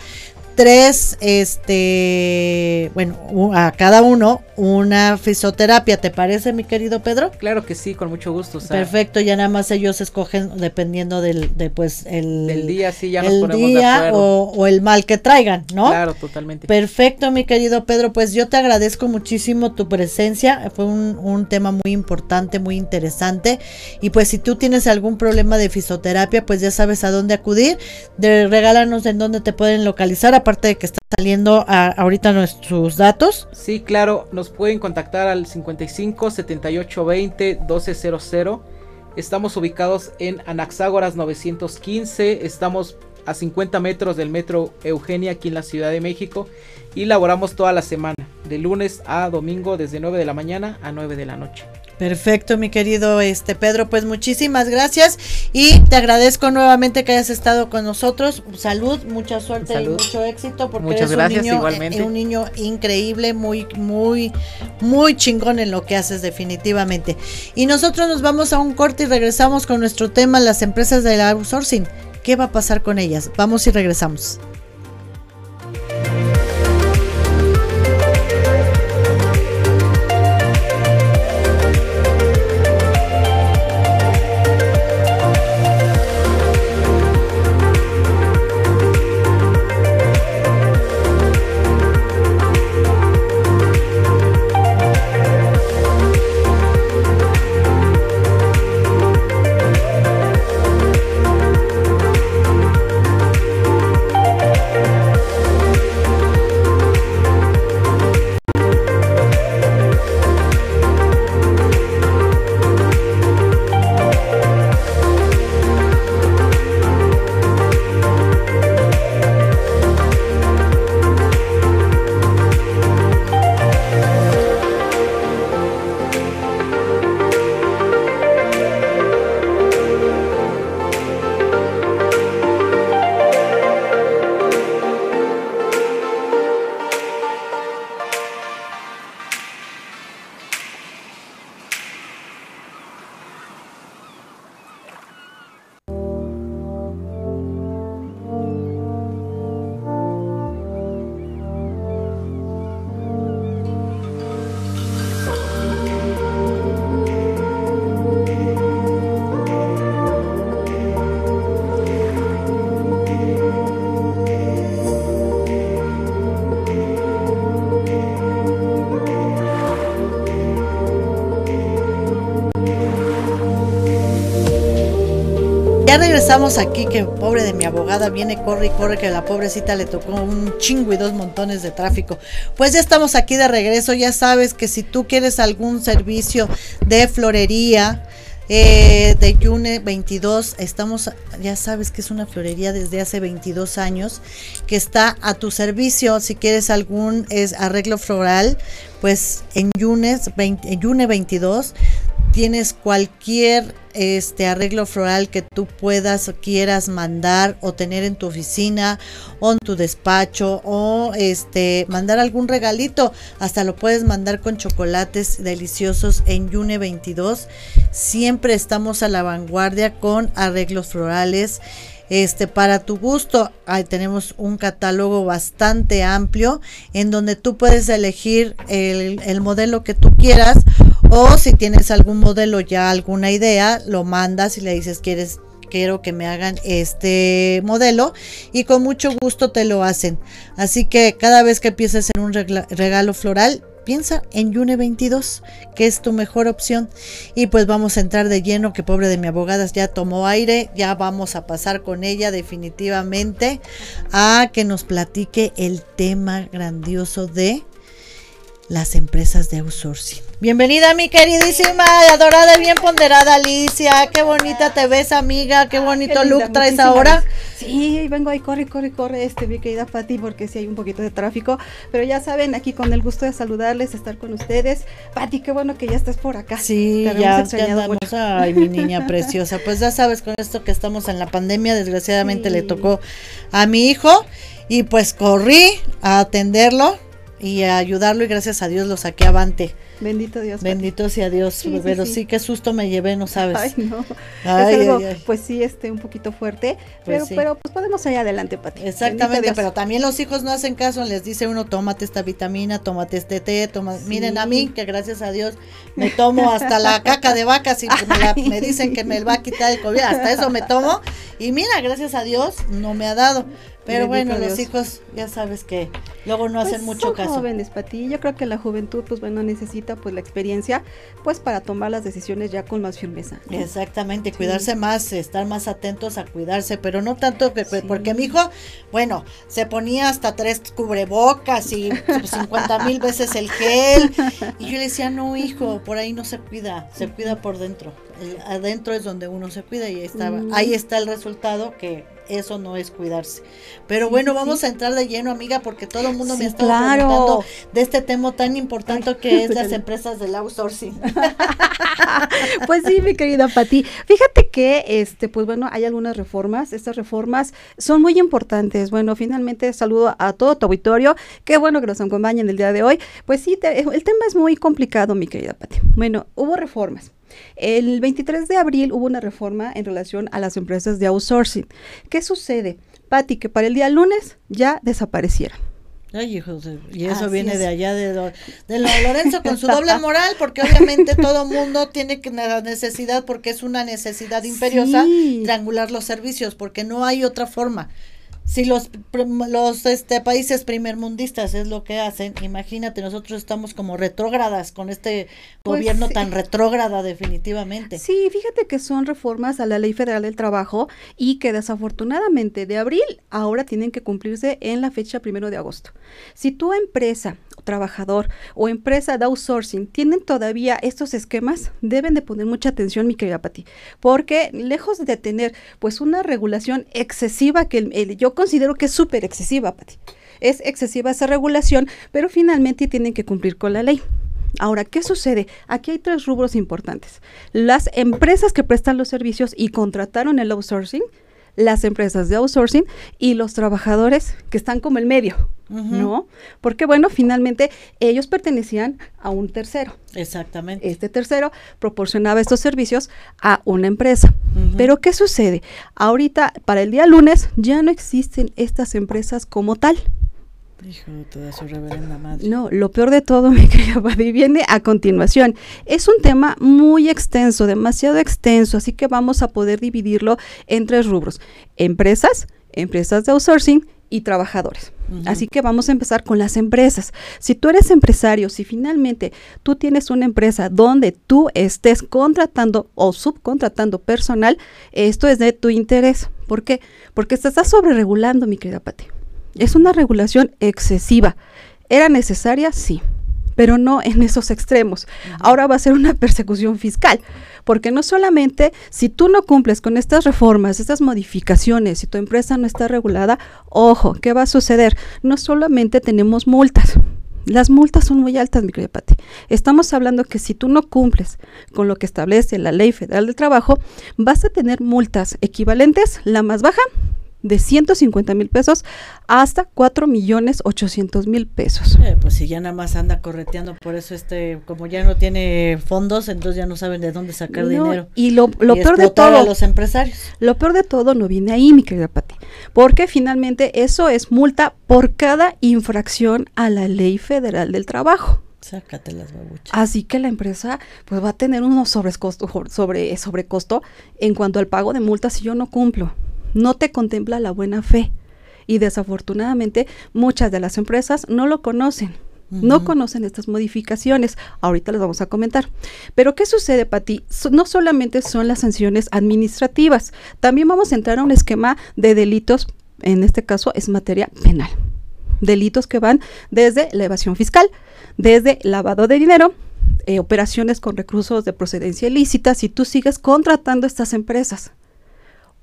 tres, este, bueno, a cada uno una fisioterapia, ¿te parece, mi querido Pedro? Claro que sí, con mucho gusto. Perfecto, ya nada más ellos escogen dependiendo del, de, pues, el, día, sí, ya nos el día o, el mal que traigan, ¿no? Claro, totalmente. Perfecto, mi querido Pedro, pues yo te agradezco muchísimo tu presencia, fue un, un tema muy importante, muy interesante, y pues si tú tienes algún problema de fisioterapia, pues ya sabes a dónde acudir, de, regálanos en dónde te pueden localizar, aparte de que está saliendo ahorita nuestros datos. Sí, claro, nos pueden contactar al 55 78 20 1200. Estamos ubicados en Anaxágoras 915. Estamos a 50 metros del metro Eugenia aquí en la Ciudad de México y laboramos toda la semana, de lunes a domingo desde 9 de la mañana a 9 de la noche. Perfecto, mi querido este Pedro, pues muchísimas gracias y te agradezco nuevamente que hayas estado con nosotros. Salud, mucha suerte y mucho éxito porque Muchas eres gracias, un niño, igualmente. un niño increíble, muy muy muy chingón en lo que haces definitivamente. Y nosotros nos vamos a un corte y regresamos con nuestro tema las empresas del outsourcing. ¿Qué va a pasar con ellas? Vamos y regresamos. Estamos aquí, que pobre de mi abogada viene, corre y corre, que la pobrecita le tocó un chingo y dos montones de tráfico. Pues ya estamos aquí de regreso, ya sabes que si tú quieres algún servicio de florería, eh, de Yune 22, estamos, ya sabes que es una florería desde hace 22 años, que está a tu servicio. Si quieres algún es, arreglo floral, pues en Yune, 20, en Yune 22 tienes cualquier este arreglo floral que tú puedas o quieras mandar o tener en tu oficina o en tu despacho o este mandar algún regalito, hasta lo puedes mandar con chocolates deliciosos en Yune 22. Siempre estamos a la vanguardia con arreglos florales. Este, para tu gusto, ahí tenemos un catálogo bastante amplio en donde tú puedes elegir el, el modelo que tú quieras o si tienes algún modelo ya, alguna idea, lo mandas y le dices, quieres quiero que me hagan este modelo y con mucho gusto te lo hacen. Así que cada vez que pienses en un regalo floral, piensa en Yune 22, que es tu mejor opción. Y pues vamos a entrar de lleno, que pobre de mi abogada ya tomó aire, ya vamos a pasar con ella definitivamente a que nos platique el tema grandioso de las empresas de outsourcing. Bienvenida mi queridísima, adorada y bien ponderada Alicia. Qué bonita te ves, amiga. Qué bonito look traes ahora. Sí, vengo ahí, corre, corre, corre, este, mi querida Pati, porque sí hay un poquito de tráfico. Pero ya saben, aquí con el gusto de saludarles, estar con ustedes. Pati, qué bueno que ya estás por acá. Sí, ya, ya andamos. Ay, mi (laughs) niña preciosa. Pues ya sabes, con esto que estamos en la pandemia, desgraciadamente le tocó a mi hijo. Y pues corrí a atenderlo y a ayudarlo y gracias a Dios lo saqué avante. Bendito Dios. Bendito sea Dios, pero sí, qué susto me llevé, no sabes. Ay, no. es algo, pues sí, este, un poquito fuerte, pues pero, pero pues podemos ir adelante, Pati. Exactamente, pero también los hijos no hacen caso, les dice uno, tómate esta vitamina, tómate este té, toma, miren a mí, que gracias a Dios me tomo hasta la caca de vaca, si me, me, dicen que me va a quitar el COVID, hasta eso me tomo, y mira, gracias a Dios no me ha dado. Pero bueno, los hijos ya sabes que luego no hacen pues mucho son caso. jóvenes, Pati. Yo creo que la juventud, pues bueno, necesita pues la experiencia, pues para tomar las decisiones ya con más firmeza. Exactamente, cuidarse más, estar más atentos a cuidarse, pero no tanto que porque mi hijo, bueno, se ponía hasta tres cubrebocas y (laughs) 50 mil veces el gel. Y yo le decía, no, hijo, por ahí no se cuida, se cuida por dentro. adentro es donde uno se cuida y estaba, mm. ahí está el resultado que eso no es cuidarse. Pero bueno, vamos a entrar de lleno, amiga, porque todo el mundo me está preguntando de este tema tan importante que (laughs) es las empresas del outsourcing. (laughs) pues sí, mi querida Pati. Fíjate que, este, pues bueno, hay algunas reformas. Estas reformas son muy importantes. Bueno, finalmente saludo a todo tu auditorio. Qué bueno que nos acompañen el día de hoy. Pues sí, el tema es muy complicado, mi querida Pati. Bueno, hubo reformas. El 23 de abril hubo una reforma en relación a las empresas de outsourcing. ¿Qué sucede? Patti, que para el día lunes ya desaparecieron. Ay, hijos, y eso viene de allá de, de Lorenzo con su doble (laughs) moral, porque obviamente todo mundo tiene que la necesidad, porque es una necesidad imperiosa, triangular los servicios, porque no hay otra forma. Si los, los este, países primermundistas es lo que hacen, imagínate, nosotros estamos como retrógradas con este pues gobierno tan retrógrada definitivamente. Sí, fíjate que son reformas a la Ley Federal del Trabajo y que desafortunadamente de abril ahora tienen que cumplirse en la fecha primero de agosto. Si tu empresa trabajador o empresa de outsourcing tienen todavía estos esquemas, deben de poner mucha atención, mi querida Pati, porque lejos de tener pues una regulación excesiva que yo considero que es súper excesiva, Pati. Es excesiva esa regulación, pero finalmente tienen que cumplir con la ley. Ahora, ¿qué sucede? Aquí hay tres rubros importantes. Las empresas que prestan los servicios y contrataron el outsourcing, las empresas de outsourcing y los trabajadores que están como el medio, ¿no? Porque bueno, finalmente ellos pertenecían a un tercero. Exactamente. Este tercero proporcionaba estos servicios a una empresa. Pero ¿qué sucede? Ahorita, para el día lunes, ya no existen estas empresas como tal. Hijo de toda su reverenda madre. No, lo peor de todo, (laughs) mi querida Buddy, viene a continuación. Es un tema muy extenso, demasiado extenso, así que vamos a poder dividirlo en tres rubros. Empresas, empresas de outsourcing y trabajadores. Así que vamos a empezar con las empresas. Si tú eres empresario, si finalmente tú tienes una empresa donde tú estés contratando o subcontratando personal, esto es de tu interés. ¿Por qué? Porque se está sobreregulando, mi querida Pati. Es una regulación excesiva. ¿Era necesaria? Sí pero no en esos extremos. Ahora va a ser una (laughs) persecución fiscal, porque no solamente si tú no cumples con estas reformas, estas modificaciones, si tu empresa no está regulada, ojo, ¿qué va a suceder? No solamente tenemos multas, las multas son muy altas, mi querida Pati. Estamos hablando que si tú no cumples con lo que establece la Ley Federal del Trabajo, vas a tener multas equivalentes, la más baja, de 150 mil pesos hasta 4 millones 800 mil pesos. Eh, pues si ya nada más anda correteando, por eso este, como ya no tiene fondos, entonces ya no saben de dónde sacar dinero. Y lo, peor de todo, a los empresarios. Lo peor de todo no viene ahí, mi querida Pati, porque finalmente eso es multa por cada infracción a la ley federal del trabajo. Sácate las babuchas. Así que la empresa pues va a tener unos sobrecosto, sobre, sobrecosto en cuanto al pago de multas si yo no cumplo no te contempla la buena fe. Y desafortunadamente muchas de las empresas no lo conocen. No conocen estas modificaciones. Ahorita les vamos a comentar. Pero ¿qué sucede, Pati? no solamente son las sanciones administrativas, también vamos a entrar a un esquema de delitos, en este caso es materia penal. Delitos que van desde la evasión fiscal, desde lavado de dinero, eh, operaciones con recursos de procedencia ilícita, si tú sigues contratando estas empresas.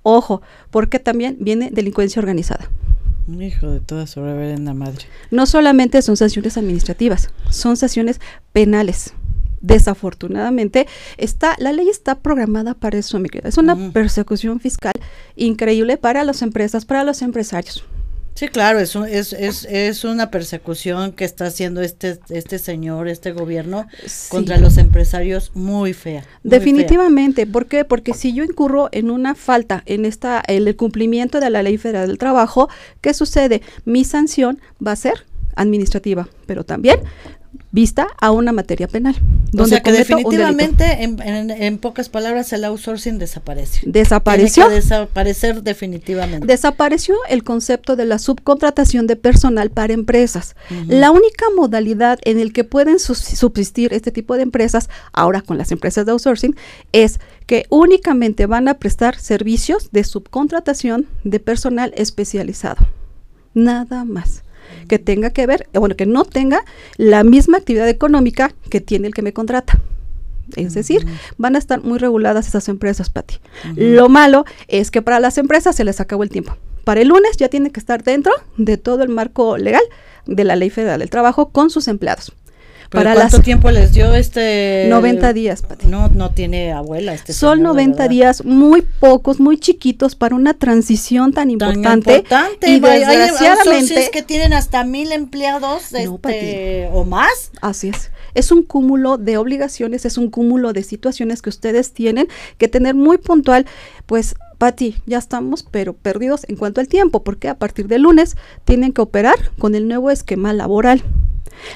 Ojo, porque también viene delincuencia organizada. Hijo de toda su reverenda madre. No solamente son sanciones administrativas, son sanciones penales. Desafortunadamente, está, la ley está programada para eso, mi querida. Es una persecución fiscal increíble para las empresas, para los empresarios. Sí, claro, es, es, es, es, una persecución que está haciendo este, este señor, este gobierno, contra los empresarios muy fea. Definitivamente, ¿por qué? Porque si yo incurro en una falta en esta, el cumplimiento de la ley federal del trabajo, ¿qué sucede? Mi sanción va a ser administrativa, pero también vista a una materia penal. o sea que definitivamente, en, pocas palabras, el outsourcing desapareció. Desapareció. desaparecer definitivamente. Desapareció el concepto de la subcontratación de personal para empresas. La única modalidad en el que pueden subsistir este tipo de empresas, ahora con las empresas de outsourcing, es que únicamente van a prestar servicios de subcontratación de personal especializado. Nada más que tenga que ver, eh, bueno, que no tenga la misma actividad económica que tiene el que me contrata. Es decir, van a estar muy reguladas esas empresas, Pati. Lo malo es que para las empresas se les acabó el tiempo. Para el lunes ya tiene que estar dentro de todo el marco legal de la Ley Federal del Trabajo con sus empleados. ¿Para ¿Cuánto tiempo les dio este? 90 días, Pati. No, no tiene abuela este Son 90 días, muy pocos, muy chiquitos para una transición tan importante. Tan importante. Y desgraciadamente. Hay que tienen hasta mil empleados este, o más. Así es. Es un cúmulo de obligaciones, es un cúmulo de situaciones que ustedes tienen que tener muy puntual, pues Pati, ya estamos pero perdidos en cuanto al tiempo, porque a partir del lunes tienen que operar con el nuevo esquema laboral.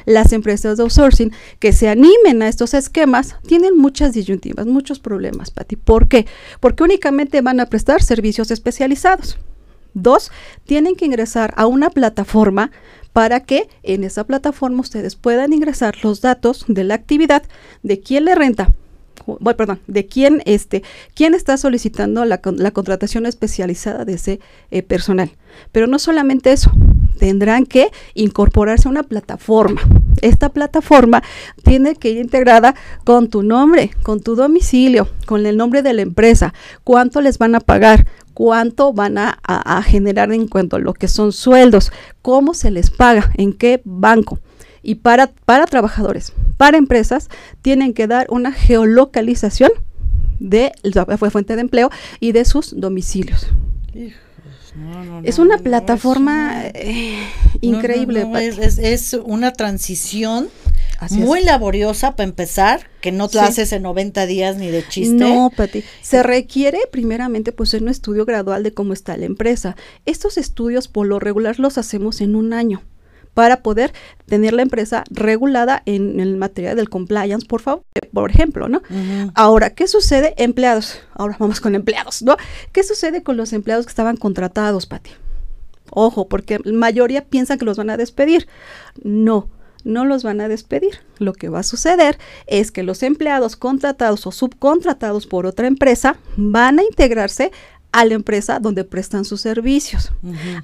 Las empresas de outsourcing que se animen a estos esquemas tienen muchas disyuntivas, muchos problemas, Pati. ¿Por qué? Porque únicamente van a prestar servicios especializados. Dos, tienen que ingresar a una plataforma para que en esa plataforma ustedes puedan ingresar los datos de la actividad, de quién le renta, bueno, perdón, de quién, este, quién está solicitando la, la contratación especializada de ese eh, personal. Pero no solamente eso, tendrán que incorporarse a una plataforma. Esta plataforma tiene que ir integrada con tu nombre, con tu domicilio, con el nombre de la empresa, cuánto les van a pagar, cuánto van a, generar en cuanto a lo que son sueldos, cómo se les paga, en qué banco. Y para, para trabajadores, para empresas, tienen que dar una geolocalización de la fuente de empleo y de sus domicilios. Es una plataforma increíble. es, una transición muy laboriosa para empezar, que no te haces en 90 días ni de chiste. No, Pati. Se requiere primeramente pues un estudio gradual de cómo está la empresa. Estos estudios por lo regular los hacemos en un año para poder tener la empresa regulada en, el materia del compliance, por favor, por ejemplo, ¿no? Ahora, ¿qué sucede? Empleados. Ahora vamos con empleados, ¿no? ¿Qué sucede con los empleados que estaban contratados, Pati? Ojo, porque la mayoría piensa que los van a despedir. No, no los van a despedir. Lo que va a suceder es que los empleados contratados o subcontratados por otra empresa van a integrarse a la empresa donde prestan sus servicios.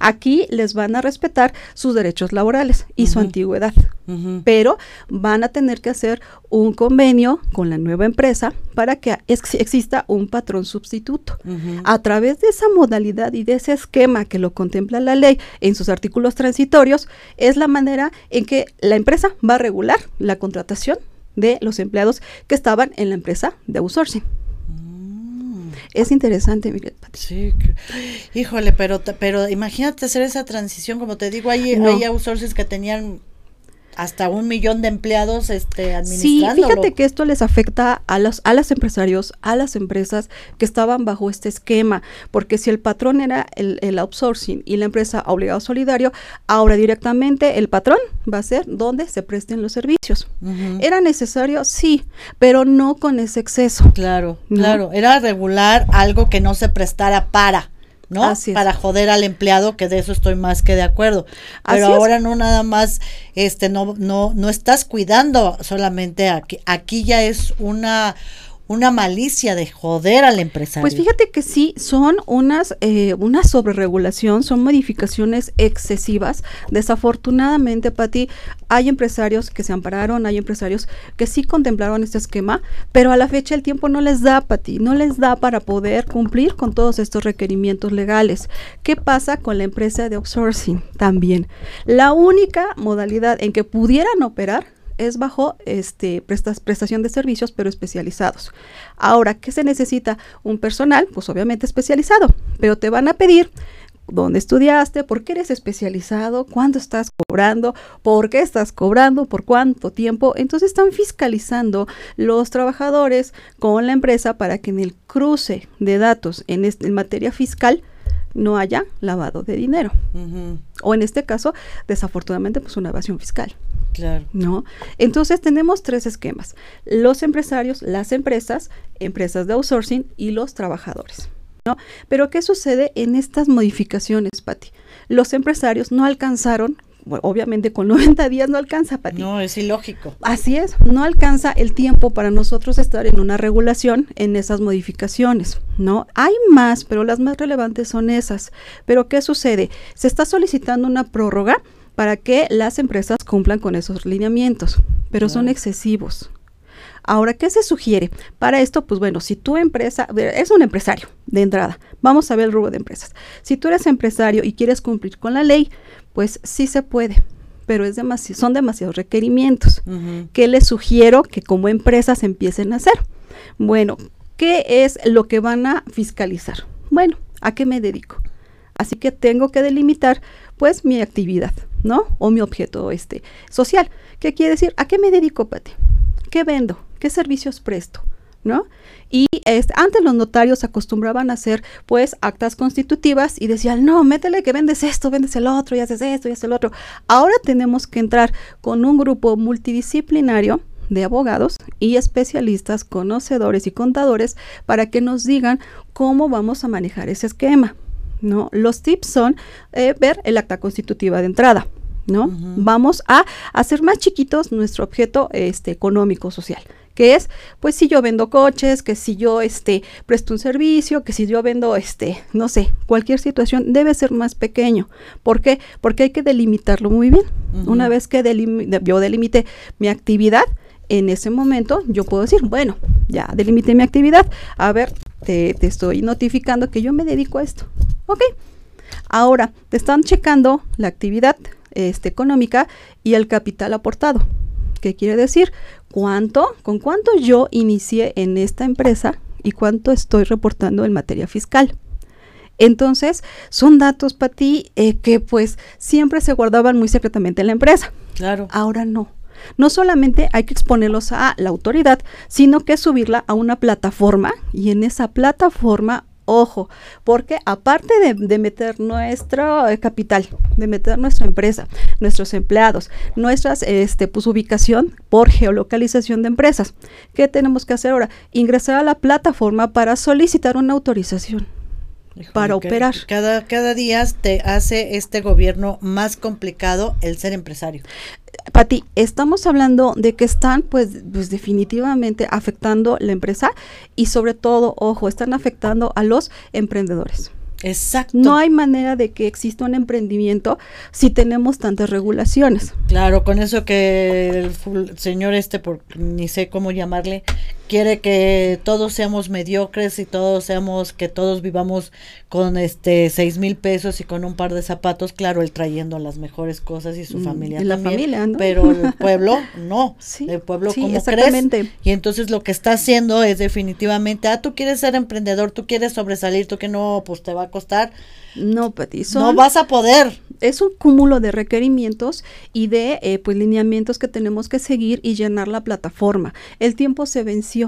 Aquí les van a respetar sus derechos laborales y su antigüedad, pero van a tener que hacer un convenio con la nueva empresa para que exista un patrón sustituto. A través de esa modalidad y de ese esquema que lo contempla la ley en sus artículos transitorios, es la manera en que la empresa va a regular la contratación de los empleados que estaban en la empresa de outsourcing. Es interesante, Miguel. Sí, híjole, pero, pero imagínate hacer esa transición, como te digo, hay, hay outsources que tenían hasta un millón de empleados este, administrándolo. Sí, fíjate que esto les afecta a los, a los empresarios, a las empresas que estaban bajo este esquema, porque si el patrón era el, el outsourcing y la empresa obligado solidario, ahora directamente el patrón va a ser donde se presten los servicios. ¿Era necesario? Sí, pero no con ese exceso. Claro, claro, era regular algo que no se prestara para. ¿No? Para joder al empleado, que de eso estoy más que de acuerdo. Pero ahora no nada más, este, no, no, no estás cuidando solamente aquí, aquí ya es una, una malicia de joder al empresario. Pues fíjate que sí, son unas, eh, una sobreregulación, son modificaciones excesivas. Desafortunadamente, Pati, hay empresarios que se ampararon, hay empresarios que sí contemplaron este esquema, pero a la fecha el tiempo no les da, Pati, no les da para poder cumplir con todos estos requerimientos legales. ¿Qué pasa con la empresa de outsourcing? También. La única modalidad en que pudieran operar es bajo este, prestación de servicios, pero especializados. Ahora, ¿qué se necesita? Un personal, pues obviamente especializado, pero te van a pedir dónde estudiaste, por qué eres especializado, cuánto estás cobrando, por qué estás cobrando, por cuánto tiempo. Entonces están fiscalizando los trabajadores con la empresa para que en el cruce de datos en, en materia fiscal no haya lavado de dinero. O en este caso, desafortunadamente, pues una evasión fiscal. Claro. ¿No? Entonces tenemos tres esquemas. Los empresarios, las empresas, empresas de outsourcing y los trabajadores. ¿No? Pero ¿qué sucede en estas modificaciones, Patti? Los empresarios no alcanzaron obviamente con 90 días no alcanza, Pati. No, es ilógico. Así es, no alcanza el tiempo para nosotros estar en una regulación en esas modificaciones, ¿no? Hay más, pero las más relevantes son esas. Pero ¿qué sucede? Se está solicitando una prórroga para que las empresas cumplan con esos lineamientos, pero son excesivos. Ahora, ¿qué se sugiere? Para esto, pues bueno, si tu empresa, es un empresario de entrada, vamos a ver el rubro de empresas. Si tú eres empresario y quieres cumplir con la ley, pues sí se puede, pero es son demasiados requerimientos. ¿Qué les sugiero que como empresas empiecen a hacer? Bueno, ¿qué es lo que van a fiscalizar? Bueno, ¿a qué me dedico? Así que tengo que delimitar pues mi actividad, ¿no? O mi objeto este social. ¿Qué quiere decir? ¿A qué me dedico, Pati? ¿Qué vendo? ¿Qué servicios presto? ¿No? Y este, antes los notarios acostumbraban a hacer pues actas constitutivas y decían, no, métele que vendes esto, vendes el otro, y haces esto, y haces el otro. Ahora tenemos que entrar con un grupo multidisciplinario de abogados y especialistas, conocedores y contadores para que nos digan cómo vamos a manejar ese esquema. ¿No? Los tips son eh, ver el acta constitutiva de entrada. ¿no? Vamos a hacer más chiquitos nuestro objeto este, económico social que es, pues si yo vendo coches, que si yo este presto un servicio, que si yo vendo este, no sé, cualquier situación debe ser más pequeño. ¿Por qué? Porque hay que delimitarlo muy bien. Una vez que yo delimite mi actividad, en ese momento yo puedo decir, bueno, ya delimité mi actividad, a ver, te, te estoy notificando que yo me dedico a esto. Ok. Ahora, te están checando la actividad este, económica y el capital aportado. ¿Qué quiere decir? ¿Cuánto? ¿Con cuánto yo inicié en esta empresa y cuánto estoy reportando en materia fiscal? Entonces, son datos para ti eh, que pues siempre se guardaban muy secretamente en la empresa. Claro. Ahora no. No solamente hay que exponerlos a la autoridad, sino que subirla a una plataforma y en esa plataforma Ojo, porque aparte de, meter nuestro eh, capital, de meter nuestra empresa, nuestros empleados, nuestras este, pues, ubicación por geolocalización de empresas, ¿qué tenemos que hacer ahora? Ingresar a la plataforma para solicitar una autorización para operar. Cada, cada día te hace este gobierno más complicado el ser empresario. Pati, estamos hablando de que están pues, pues definitivamente afectando la empresa y sobre todo, ojo, están afectando a los emprendedores. Exacto. No hay manera de que exista un emprendimiento si tenemos tantas regulaciones. Claro, con eso que el señor este, por, ni sé cómo llamarle, quiere que todos seamos mediocres y todos seamos, que todos vivamos con este seis mil pesos y con un par de zapatos, claro, él trayendo las mejores cosas y su mm, familia y la familia, ¿no? pero el (laughs) pueblo no, sí, el pueblo como exactamente. y entonces lo que está haciendo es definitivamente, ah, tú quieres ser emprendedor, tú quieres sobresalir, tú que no, pues te va a costar. No, Pati, no vas a poder. Es un cúmulo de requerimientos y de eh, pues lineamientos que tenemos que seguir y llenar la plataforma. El tiempo se venció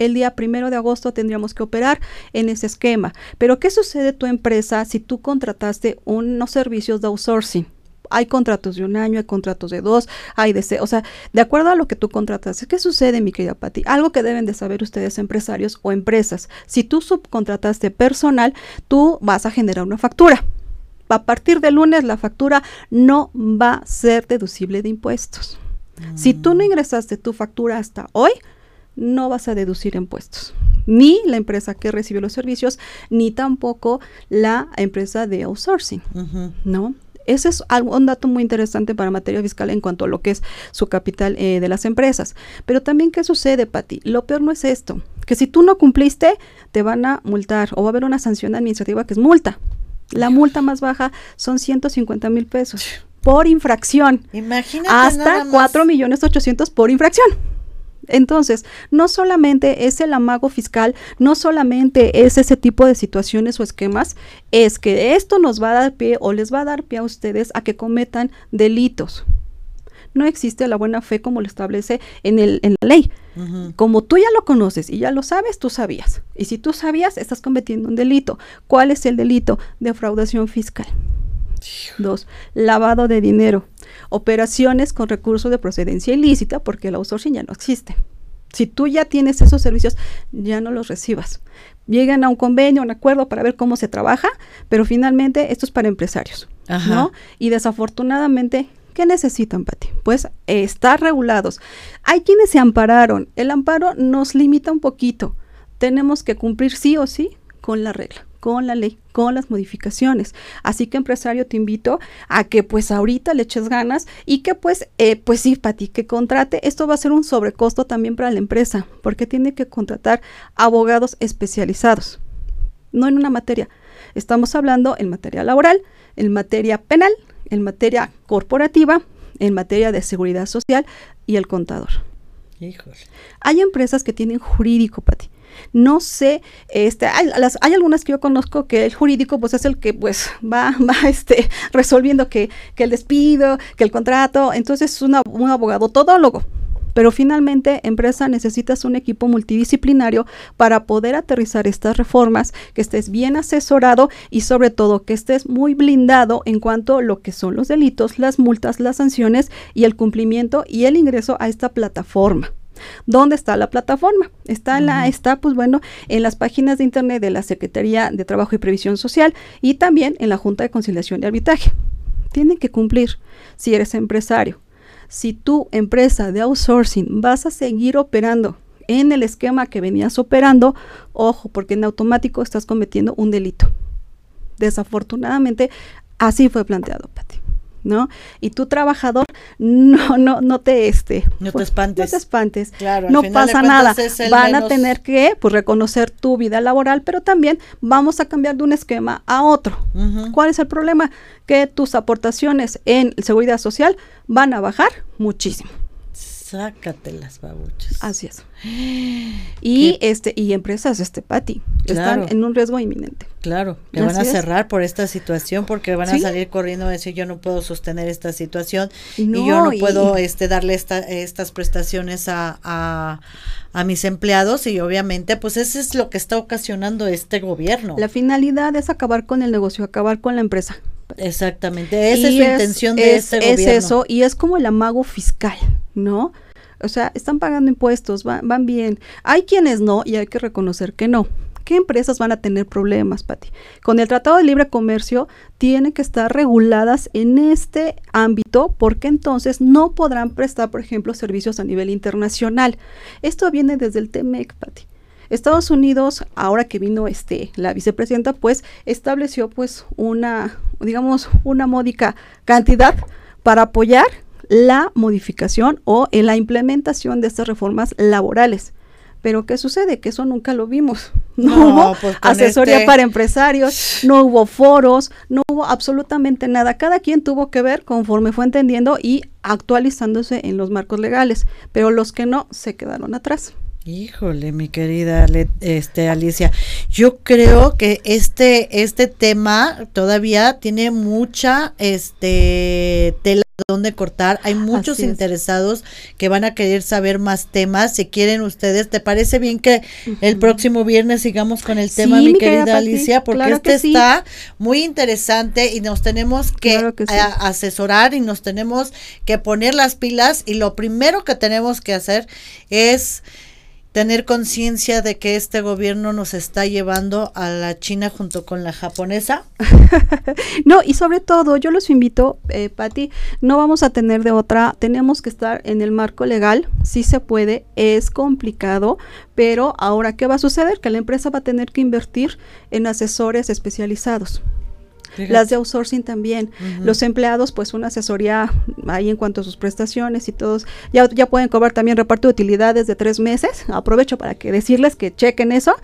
el día primero de agosto tendríamos que operar en ese esquema. Pero, ¿qué sucede tu empresa si tú contrataste unos servicios de outsourcing? Hay contratos de un año, hay contratos de dos, hay de... O sea, de acuerdo a lo que tú contrataste, ¿qué sucede, mi querida Patti? Algo que deben de saber ustedes empresarios o empresas. Si tú subcontrataste personal, tú vas a generar una factura. A partir de lunes la factura no va a ser deducible de impuestos. Si tú no mm. ingresaste tu factura hasta hoy, no vas a deducir impuestos. Ni la empresa que recibió los servicios, ni tampoco la empresa de outsourcing, ¿no? Ese es un dato muy interesante para materia fiscal en cuanto a lo que es su capital eh, de las empresas. Pero también, ¿qué sucede, Pati? Lo peor no es esto, que si tú no cumpliste, te van a multar o va a haber una sanción administrativa que es multa. La multa más baja son 150 mil pesos por infracción. Imagínate. Hasta 4 millones 800 por infracción. Entonces, no solamente es el amago fiscal, no solamente es ese tipo de situaciones o esquemas, es que esto nos va a dar pie o les va a dar pie a ustedes a que cometan delitos. No existe la buena fe como lo establece en, el, en la ley. Como tú ya lo conoces y ya lo sabes, tú sabías. Y si tú sabías, estás cometiendo un delito. ¿Cuál es el delito? Defraudación fiscal. Dos, lavado de dinero. Operaciones con recursos de procedencia ilícita, porque el outsourcing ya no existe. Si tú ya tienes esos servicios, ya no los recibas. Llegan a un convenio, un acuerdo para ver cómo se trabaja, pero finalmente esto es para empresarios, ¿no? Y desafortunadamente, ¿qué necesitan, Pati? Pues estar regulados. Hay quienes se ampararon. El amparo nos limita un poquito. Tenemos que cumplir sí o sí con la regla con la ley, con las modificaciones. Así que empresario te invito a que pues ahorita le eches ganas y que pues, eh, pues sí, Pati, que contrate. Esto va a ser un sobrecosto también para la empresa porque tiene que contratar abogados especializados, no en una materia. Estamos hablando en materia laboral, en materia penal, en materia corporativa, en materia de seguridad social y el contador. Híjole. Hay empresas que tienen jurídico, Pati no sé, este, hay, las, hay algunas que yo conozco que el jurídico pues es el que pues va, (laughs) va este, resolviendo que, que el despido, que el contrato, entonces es un abogado todólogo. Pero finalmente, empresa, necesitas un equipo multidisciplinario para poder aterrizar estas reformas, que estés bien asesorado y sobre todo que estés muy blindado en cuanto a lo que son los delitos, las multas, las sanciones y el cumplimiento y el ingreso a esta plataforma. ¿Dónde está la plataforma? Está, en la, está, pues bueno, en las páginas de internet de la Secretaría de Trabajo y Previsión Social y también en la Junta de Conciliación y Arbitraje. Tienen que cumplir si eres empresario. Si tu empresa de outsourcing vas a seguir operando en el esquema que venías operando, ojo, porque en automático estás cometiendo un delito. Desafortunadamente, así fue planteado, Pati. ¿No? Y tu trabajador no no no te este no te pues, espantes. No te espantes. no pasa nada. Van a tener que pues reconocer tu vida laboral, pero también vamos a cambiar de un esquema a otro. ¿Cuál es el problema? Que tus aportaciones en seguridad social van a bajar muchísimo. Sácate las babuchas. Así es. Y este y empresas este Pati están en un riesgo inminente. Claro, que van a cerrar por esta situación porque van a salir corriendo a decir yo no puedo sostener esta situación y yo no puedo este darle estas prestaciones a, a, a mis empleados y obviamente pues eso es lo que está ocasionando este gobierno. La finalidad es acabar con el negocio, acabar con la empresa. Exactamente, esa es su intención de este gobierno. Es eso, y es como el amago fiscal, ¿no? O sea, están pagando impuestos, van, van bien. Hay quienes no, y hay que reconocer que no qué empresas van a tener problemas, Pati? Con el Tratado de Libre Comercio tienen que estar reguladas en este ámbito porque entonces no podrán prestar, por ejemplo, servicios a nivel internacional. Esto viene desde el TEMEC, Pati. Estados Unidos, ahora que vino este la vicepresidenta, pues estableció pues una, digamos, una módica cantidad para apoyar la modificación o en la implementación de estas reformas laborales. Pero ¿qué sucede? Que eso nunca lo vimos. (laughs) No, hubo pues, (laughs) asesoría este para empresarios, no hubo foros, no hubo absolutamente nada. Cada quien tuvo que ver conforme fue entendiendo y actualizándose en los marcos legales, pero los que no se quedaron atrás. Híjole, mi querida este, Alicia, yo creo que este, este tema todavía tiene mucha este, tela donde cortar. Hay muchos interesados que van a querer saber más temas. Si quieren ustedes, ¿te parece bien que el próximo viernes sigamos con el tema, mi, querida, Alicia? Porque este está muy interesante y nos tenemos que, asesorar y nos tenemos que poner las pilas y lo primero que tenemos que hacer es tener conciencia de que este gobierno nos está llevando a la China junto con la japonesa. (laughs) no, y sobre todo, yo los invito, eh, Patti, no vamos a tener de otra, tenemos que estar en el marco legal, sí se puede, es complicado, pero ahora, ¿qué va a suceder? Que la empresa va a tener que invertir en asesores especializados. Las de outsourcing también. Los empleados, pues una asesoría ahí en cuanto a sus prestaciones y todos. Ya, ya pueden cobrar también reparto de utilidades de tres meses. Aprovecho para que decirles que chequen eso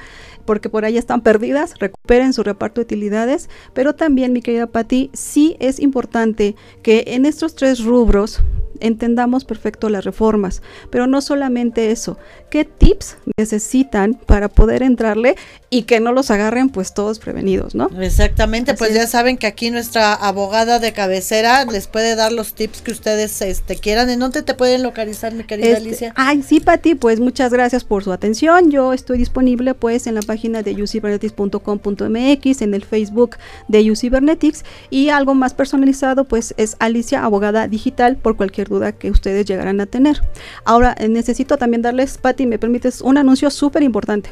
porque por ahí están perdidas, recuperen su reparto de utilidades, pero también, mi querida Patti, sí es importante que en estos tres rubros entendamos perfecto las reformas, pero no solamente eso, ¿qué tips necesitan para poder entrarle y que no los agarren pues todos prevenidos, ¿no? Exactamente, pues ya saben que aquí nuestra abogada de cabecera les puede dar los tips que ustedes este, quieran. ¿En dónde te pueden localizar, mi querida este, Alicia? Ay, sí, Pati, pues muchas gracias por su atención. Yo estoy disponible pues en la página de ucybernetics.com.mx, en el Facebook de ucybernetics y algo más personalizado pues es Alicia, abogada digital, por cualquier duda que ustedes llegaran a tener. Ahora eh, necesito también darles, Patti, me permites un anuncio súper importante.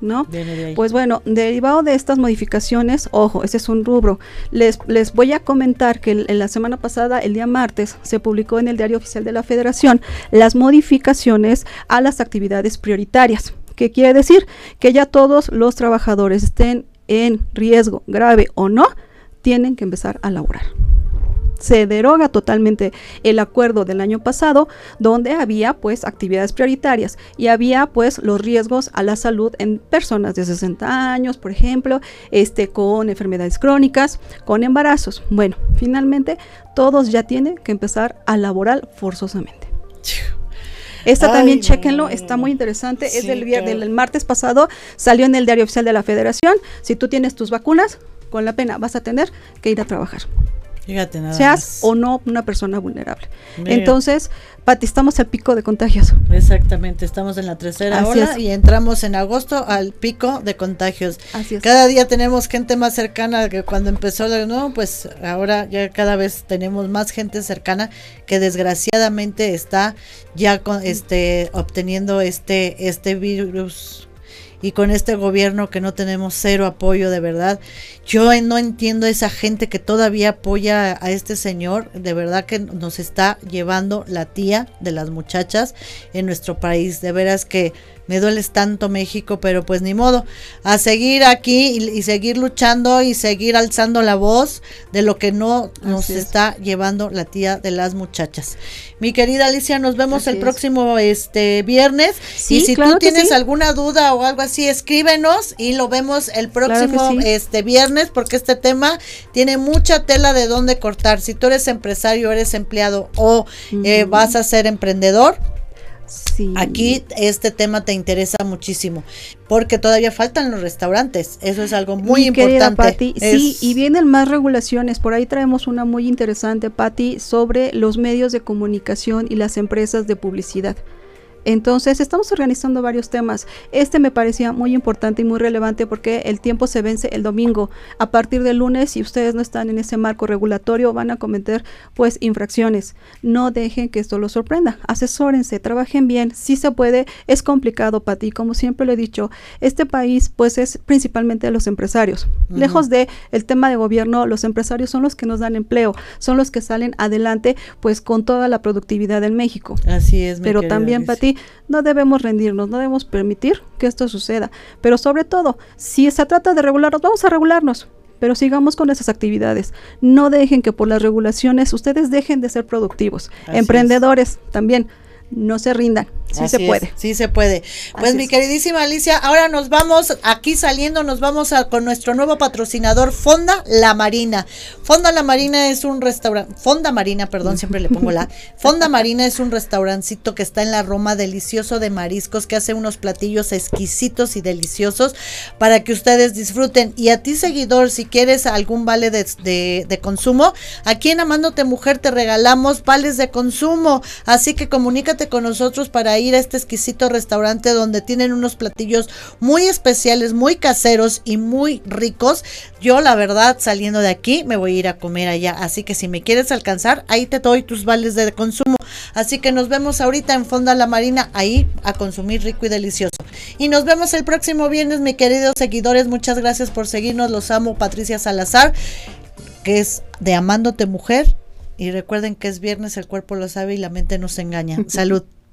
¿no? Pues bueno, derivado de estas modificaciones, ojo, ese es un rubro. Les, les voy a comentar que en la semana pasada, el día martes, se publicó en el Diario Oficial de la Federación las modificaciones a las actividades prioritarias. ¿Qué quiere decir? Que ya todos los trabajadores estén en riesgo grave o no, tienen que empezar a laborar. Se deroga totalmente el acuerdo del año pasado donde había pues actividades prioritarias y había pues los riesgos a la salud en personas de 60 años, por ejemplo, este con enfermedades crónicas, con embarazos. Bueno, finalmente todos ya tienen que empezar a laborar forzosamente. Esta también, chequenlo, está muy interesante. es del, viernes, del martes pasado, salió en el diario oficial de la federación. Si tú tienes tus vacunas, con la pena vas a tener que ir a trabajar. Fíjate nada Seas o no una persona vulnerable. Entonces, Pati, estamos al pico de contagios. Exactamente, estamos en la tercera ola y entramos en agosto al pico de contagios. Así es. Cada día tenemos gente más cercana que cuando empezó, no, pues ahora ya cada vez tenemos más gente cercana que desgraciadamente está ya con, este obteniendo este este virus y con este gobierno que no tenemos cero apoyo de verdad. Yo no entiendo esa gente que todavía apoya a este señor, de verdad que nos está llevando la tía de las muchachas en nuestro país, de veras que me dueles tanto México, pero pues ni modo, a seguir aquí y, seguir luchando y seguir alzando la voz de lo que no nos está llevando la tía de las muchachas. Mi querida Alicia, nos vemos el próximo este viernes. Y si tú tienes alguna duda o algo así, escríbenos y lo vemos el próximo este viernes porque este tema tiene mucha tela de dónde cortar. Si tú eres empresario, eres empleado o eh, vas a ser emprendedor, Aquí este tema te interesa muchísimo porque todavía faltan los restaurantes. Eso es algo muy importante. Sí, y vienen más regulaciones. Por ahí traemos una muy interesante, Patti, sobre los medios de comunicación y las empresas de publicidad. Entonces, estamos organizando varios temas. Este me parecía muy importante y muy relevante porque el tiempo se vence el domingo. A partir del lunes, si ustedes no están en ese marco regulatorio, van a cometer pues infracciones. No dejen que esto los sorprenda. Asesórense, trabajen bien. Si se puede, es complicado para ti. Como siempre lo he dicho, este país pues es principalmente de los empresarios. Lejos de el tema de gobierno, los empresarios son los que nos dan empleo, son los que salen adelante pues con toda la productividad en México. Así es. Pero también, para ti no debemos rendirnos, no debemos permitir que esto suceda. Pero sobre todo, si se trata de regularnos, vamos a regularnos. Pero sigamos con esas actividades. No dejen que por las regulaciones ustedes dejen de ser productivos. Emprendedores también no se rindan, sí se puede. sí se puede. Pues mi queridísima Alicia, ahora nos vamos, aquí saliendo, nos vamos a, con nuestro nuevo patrocinador, Fonda La Marina. Fonda La Marina es un restaurante, Fonda Marina, perdón, siempre le pongo la. (laughs) Fonda Marina es un restaurancito que está en la Roma, delicioso de mariscos, que hace unos platillos exquisitos y deliciosos para que ustedes disfruten. Y a ti, seguidor, si quieres algún vale de, de, de consumo, aquí en Amándote Mujer te regalamos vales de consumo. Así que comunícate con nosotros para ir a este exquisito restaurante donde tienen unos platillos muy especiales, muy caseros y muy ricos. Yo la verdad saliendo de aquí me voy a ir a comer allá, así que si me quieres alcanzar, ahí te doy tus vales de consumo. Así que nos vemos ahorita en Fonda La Marina, ahí a consumir rico y delicioso. Y nos vemos el próximo viernes, mis queridos seguidores. Muchas gracias por seguirnos. Los amo, Patricia Salazar, que es de Amándote Mujer y recuerden que es viernes, el cuerpo lo sabe y la mente nos engaña. Salud. (laughs)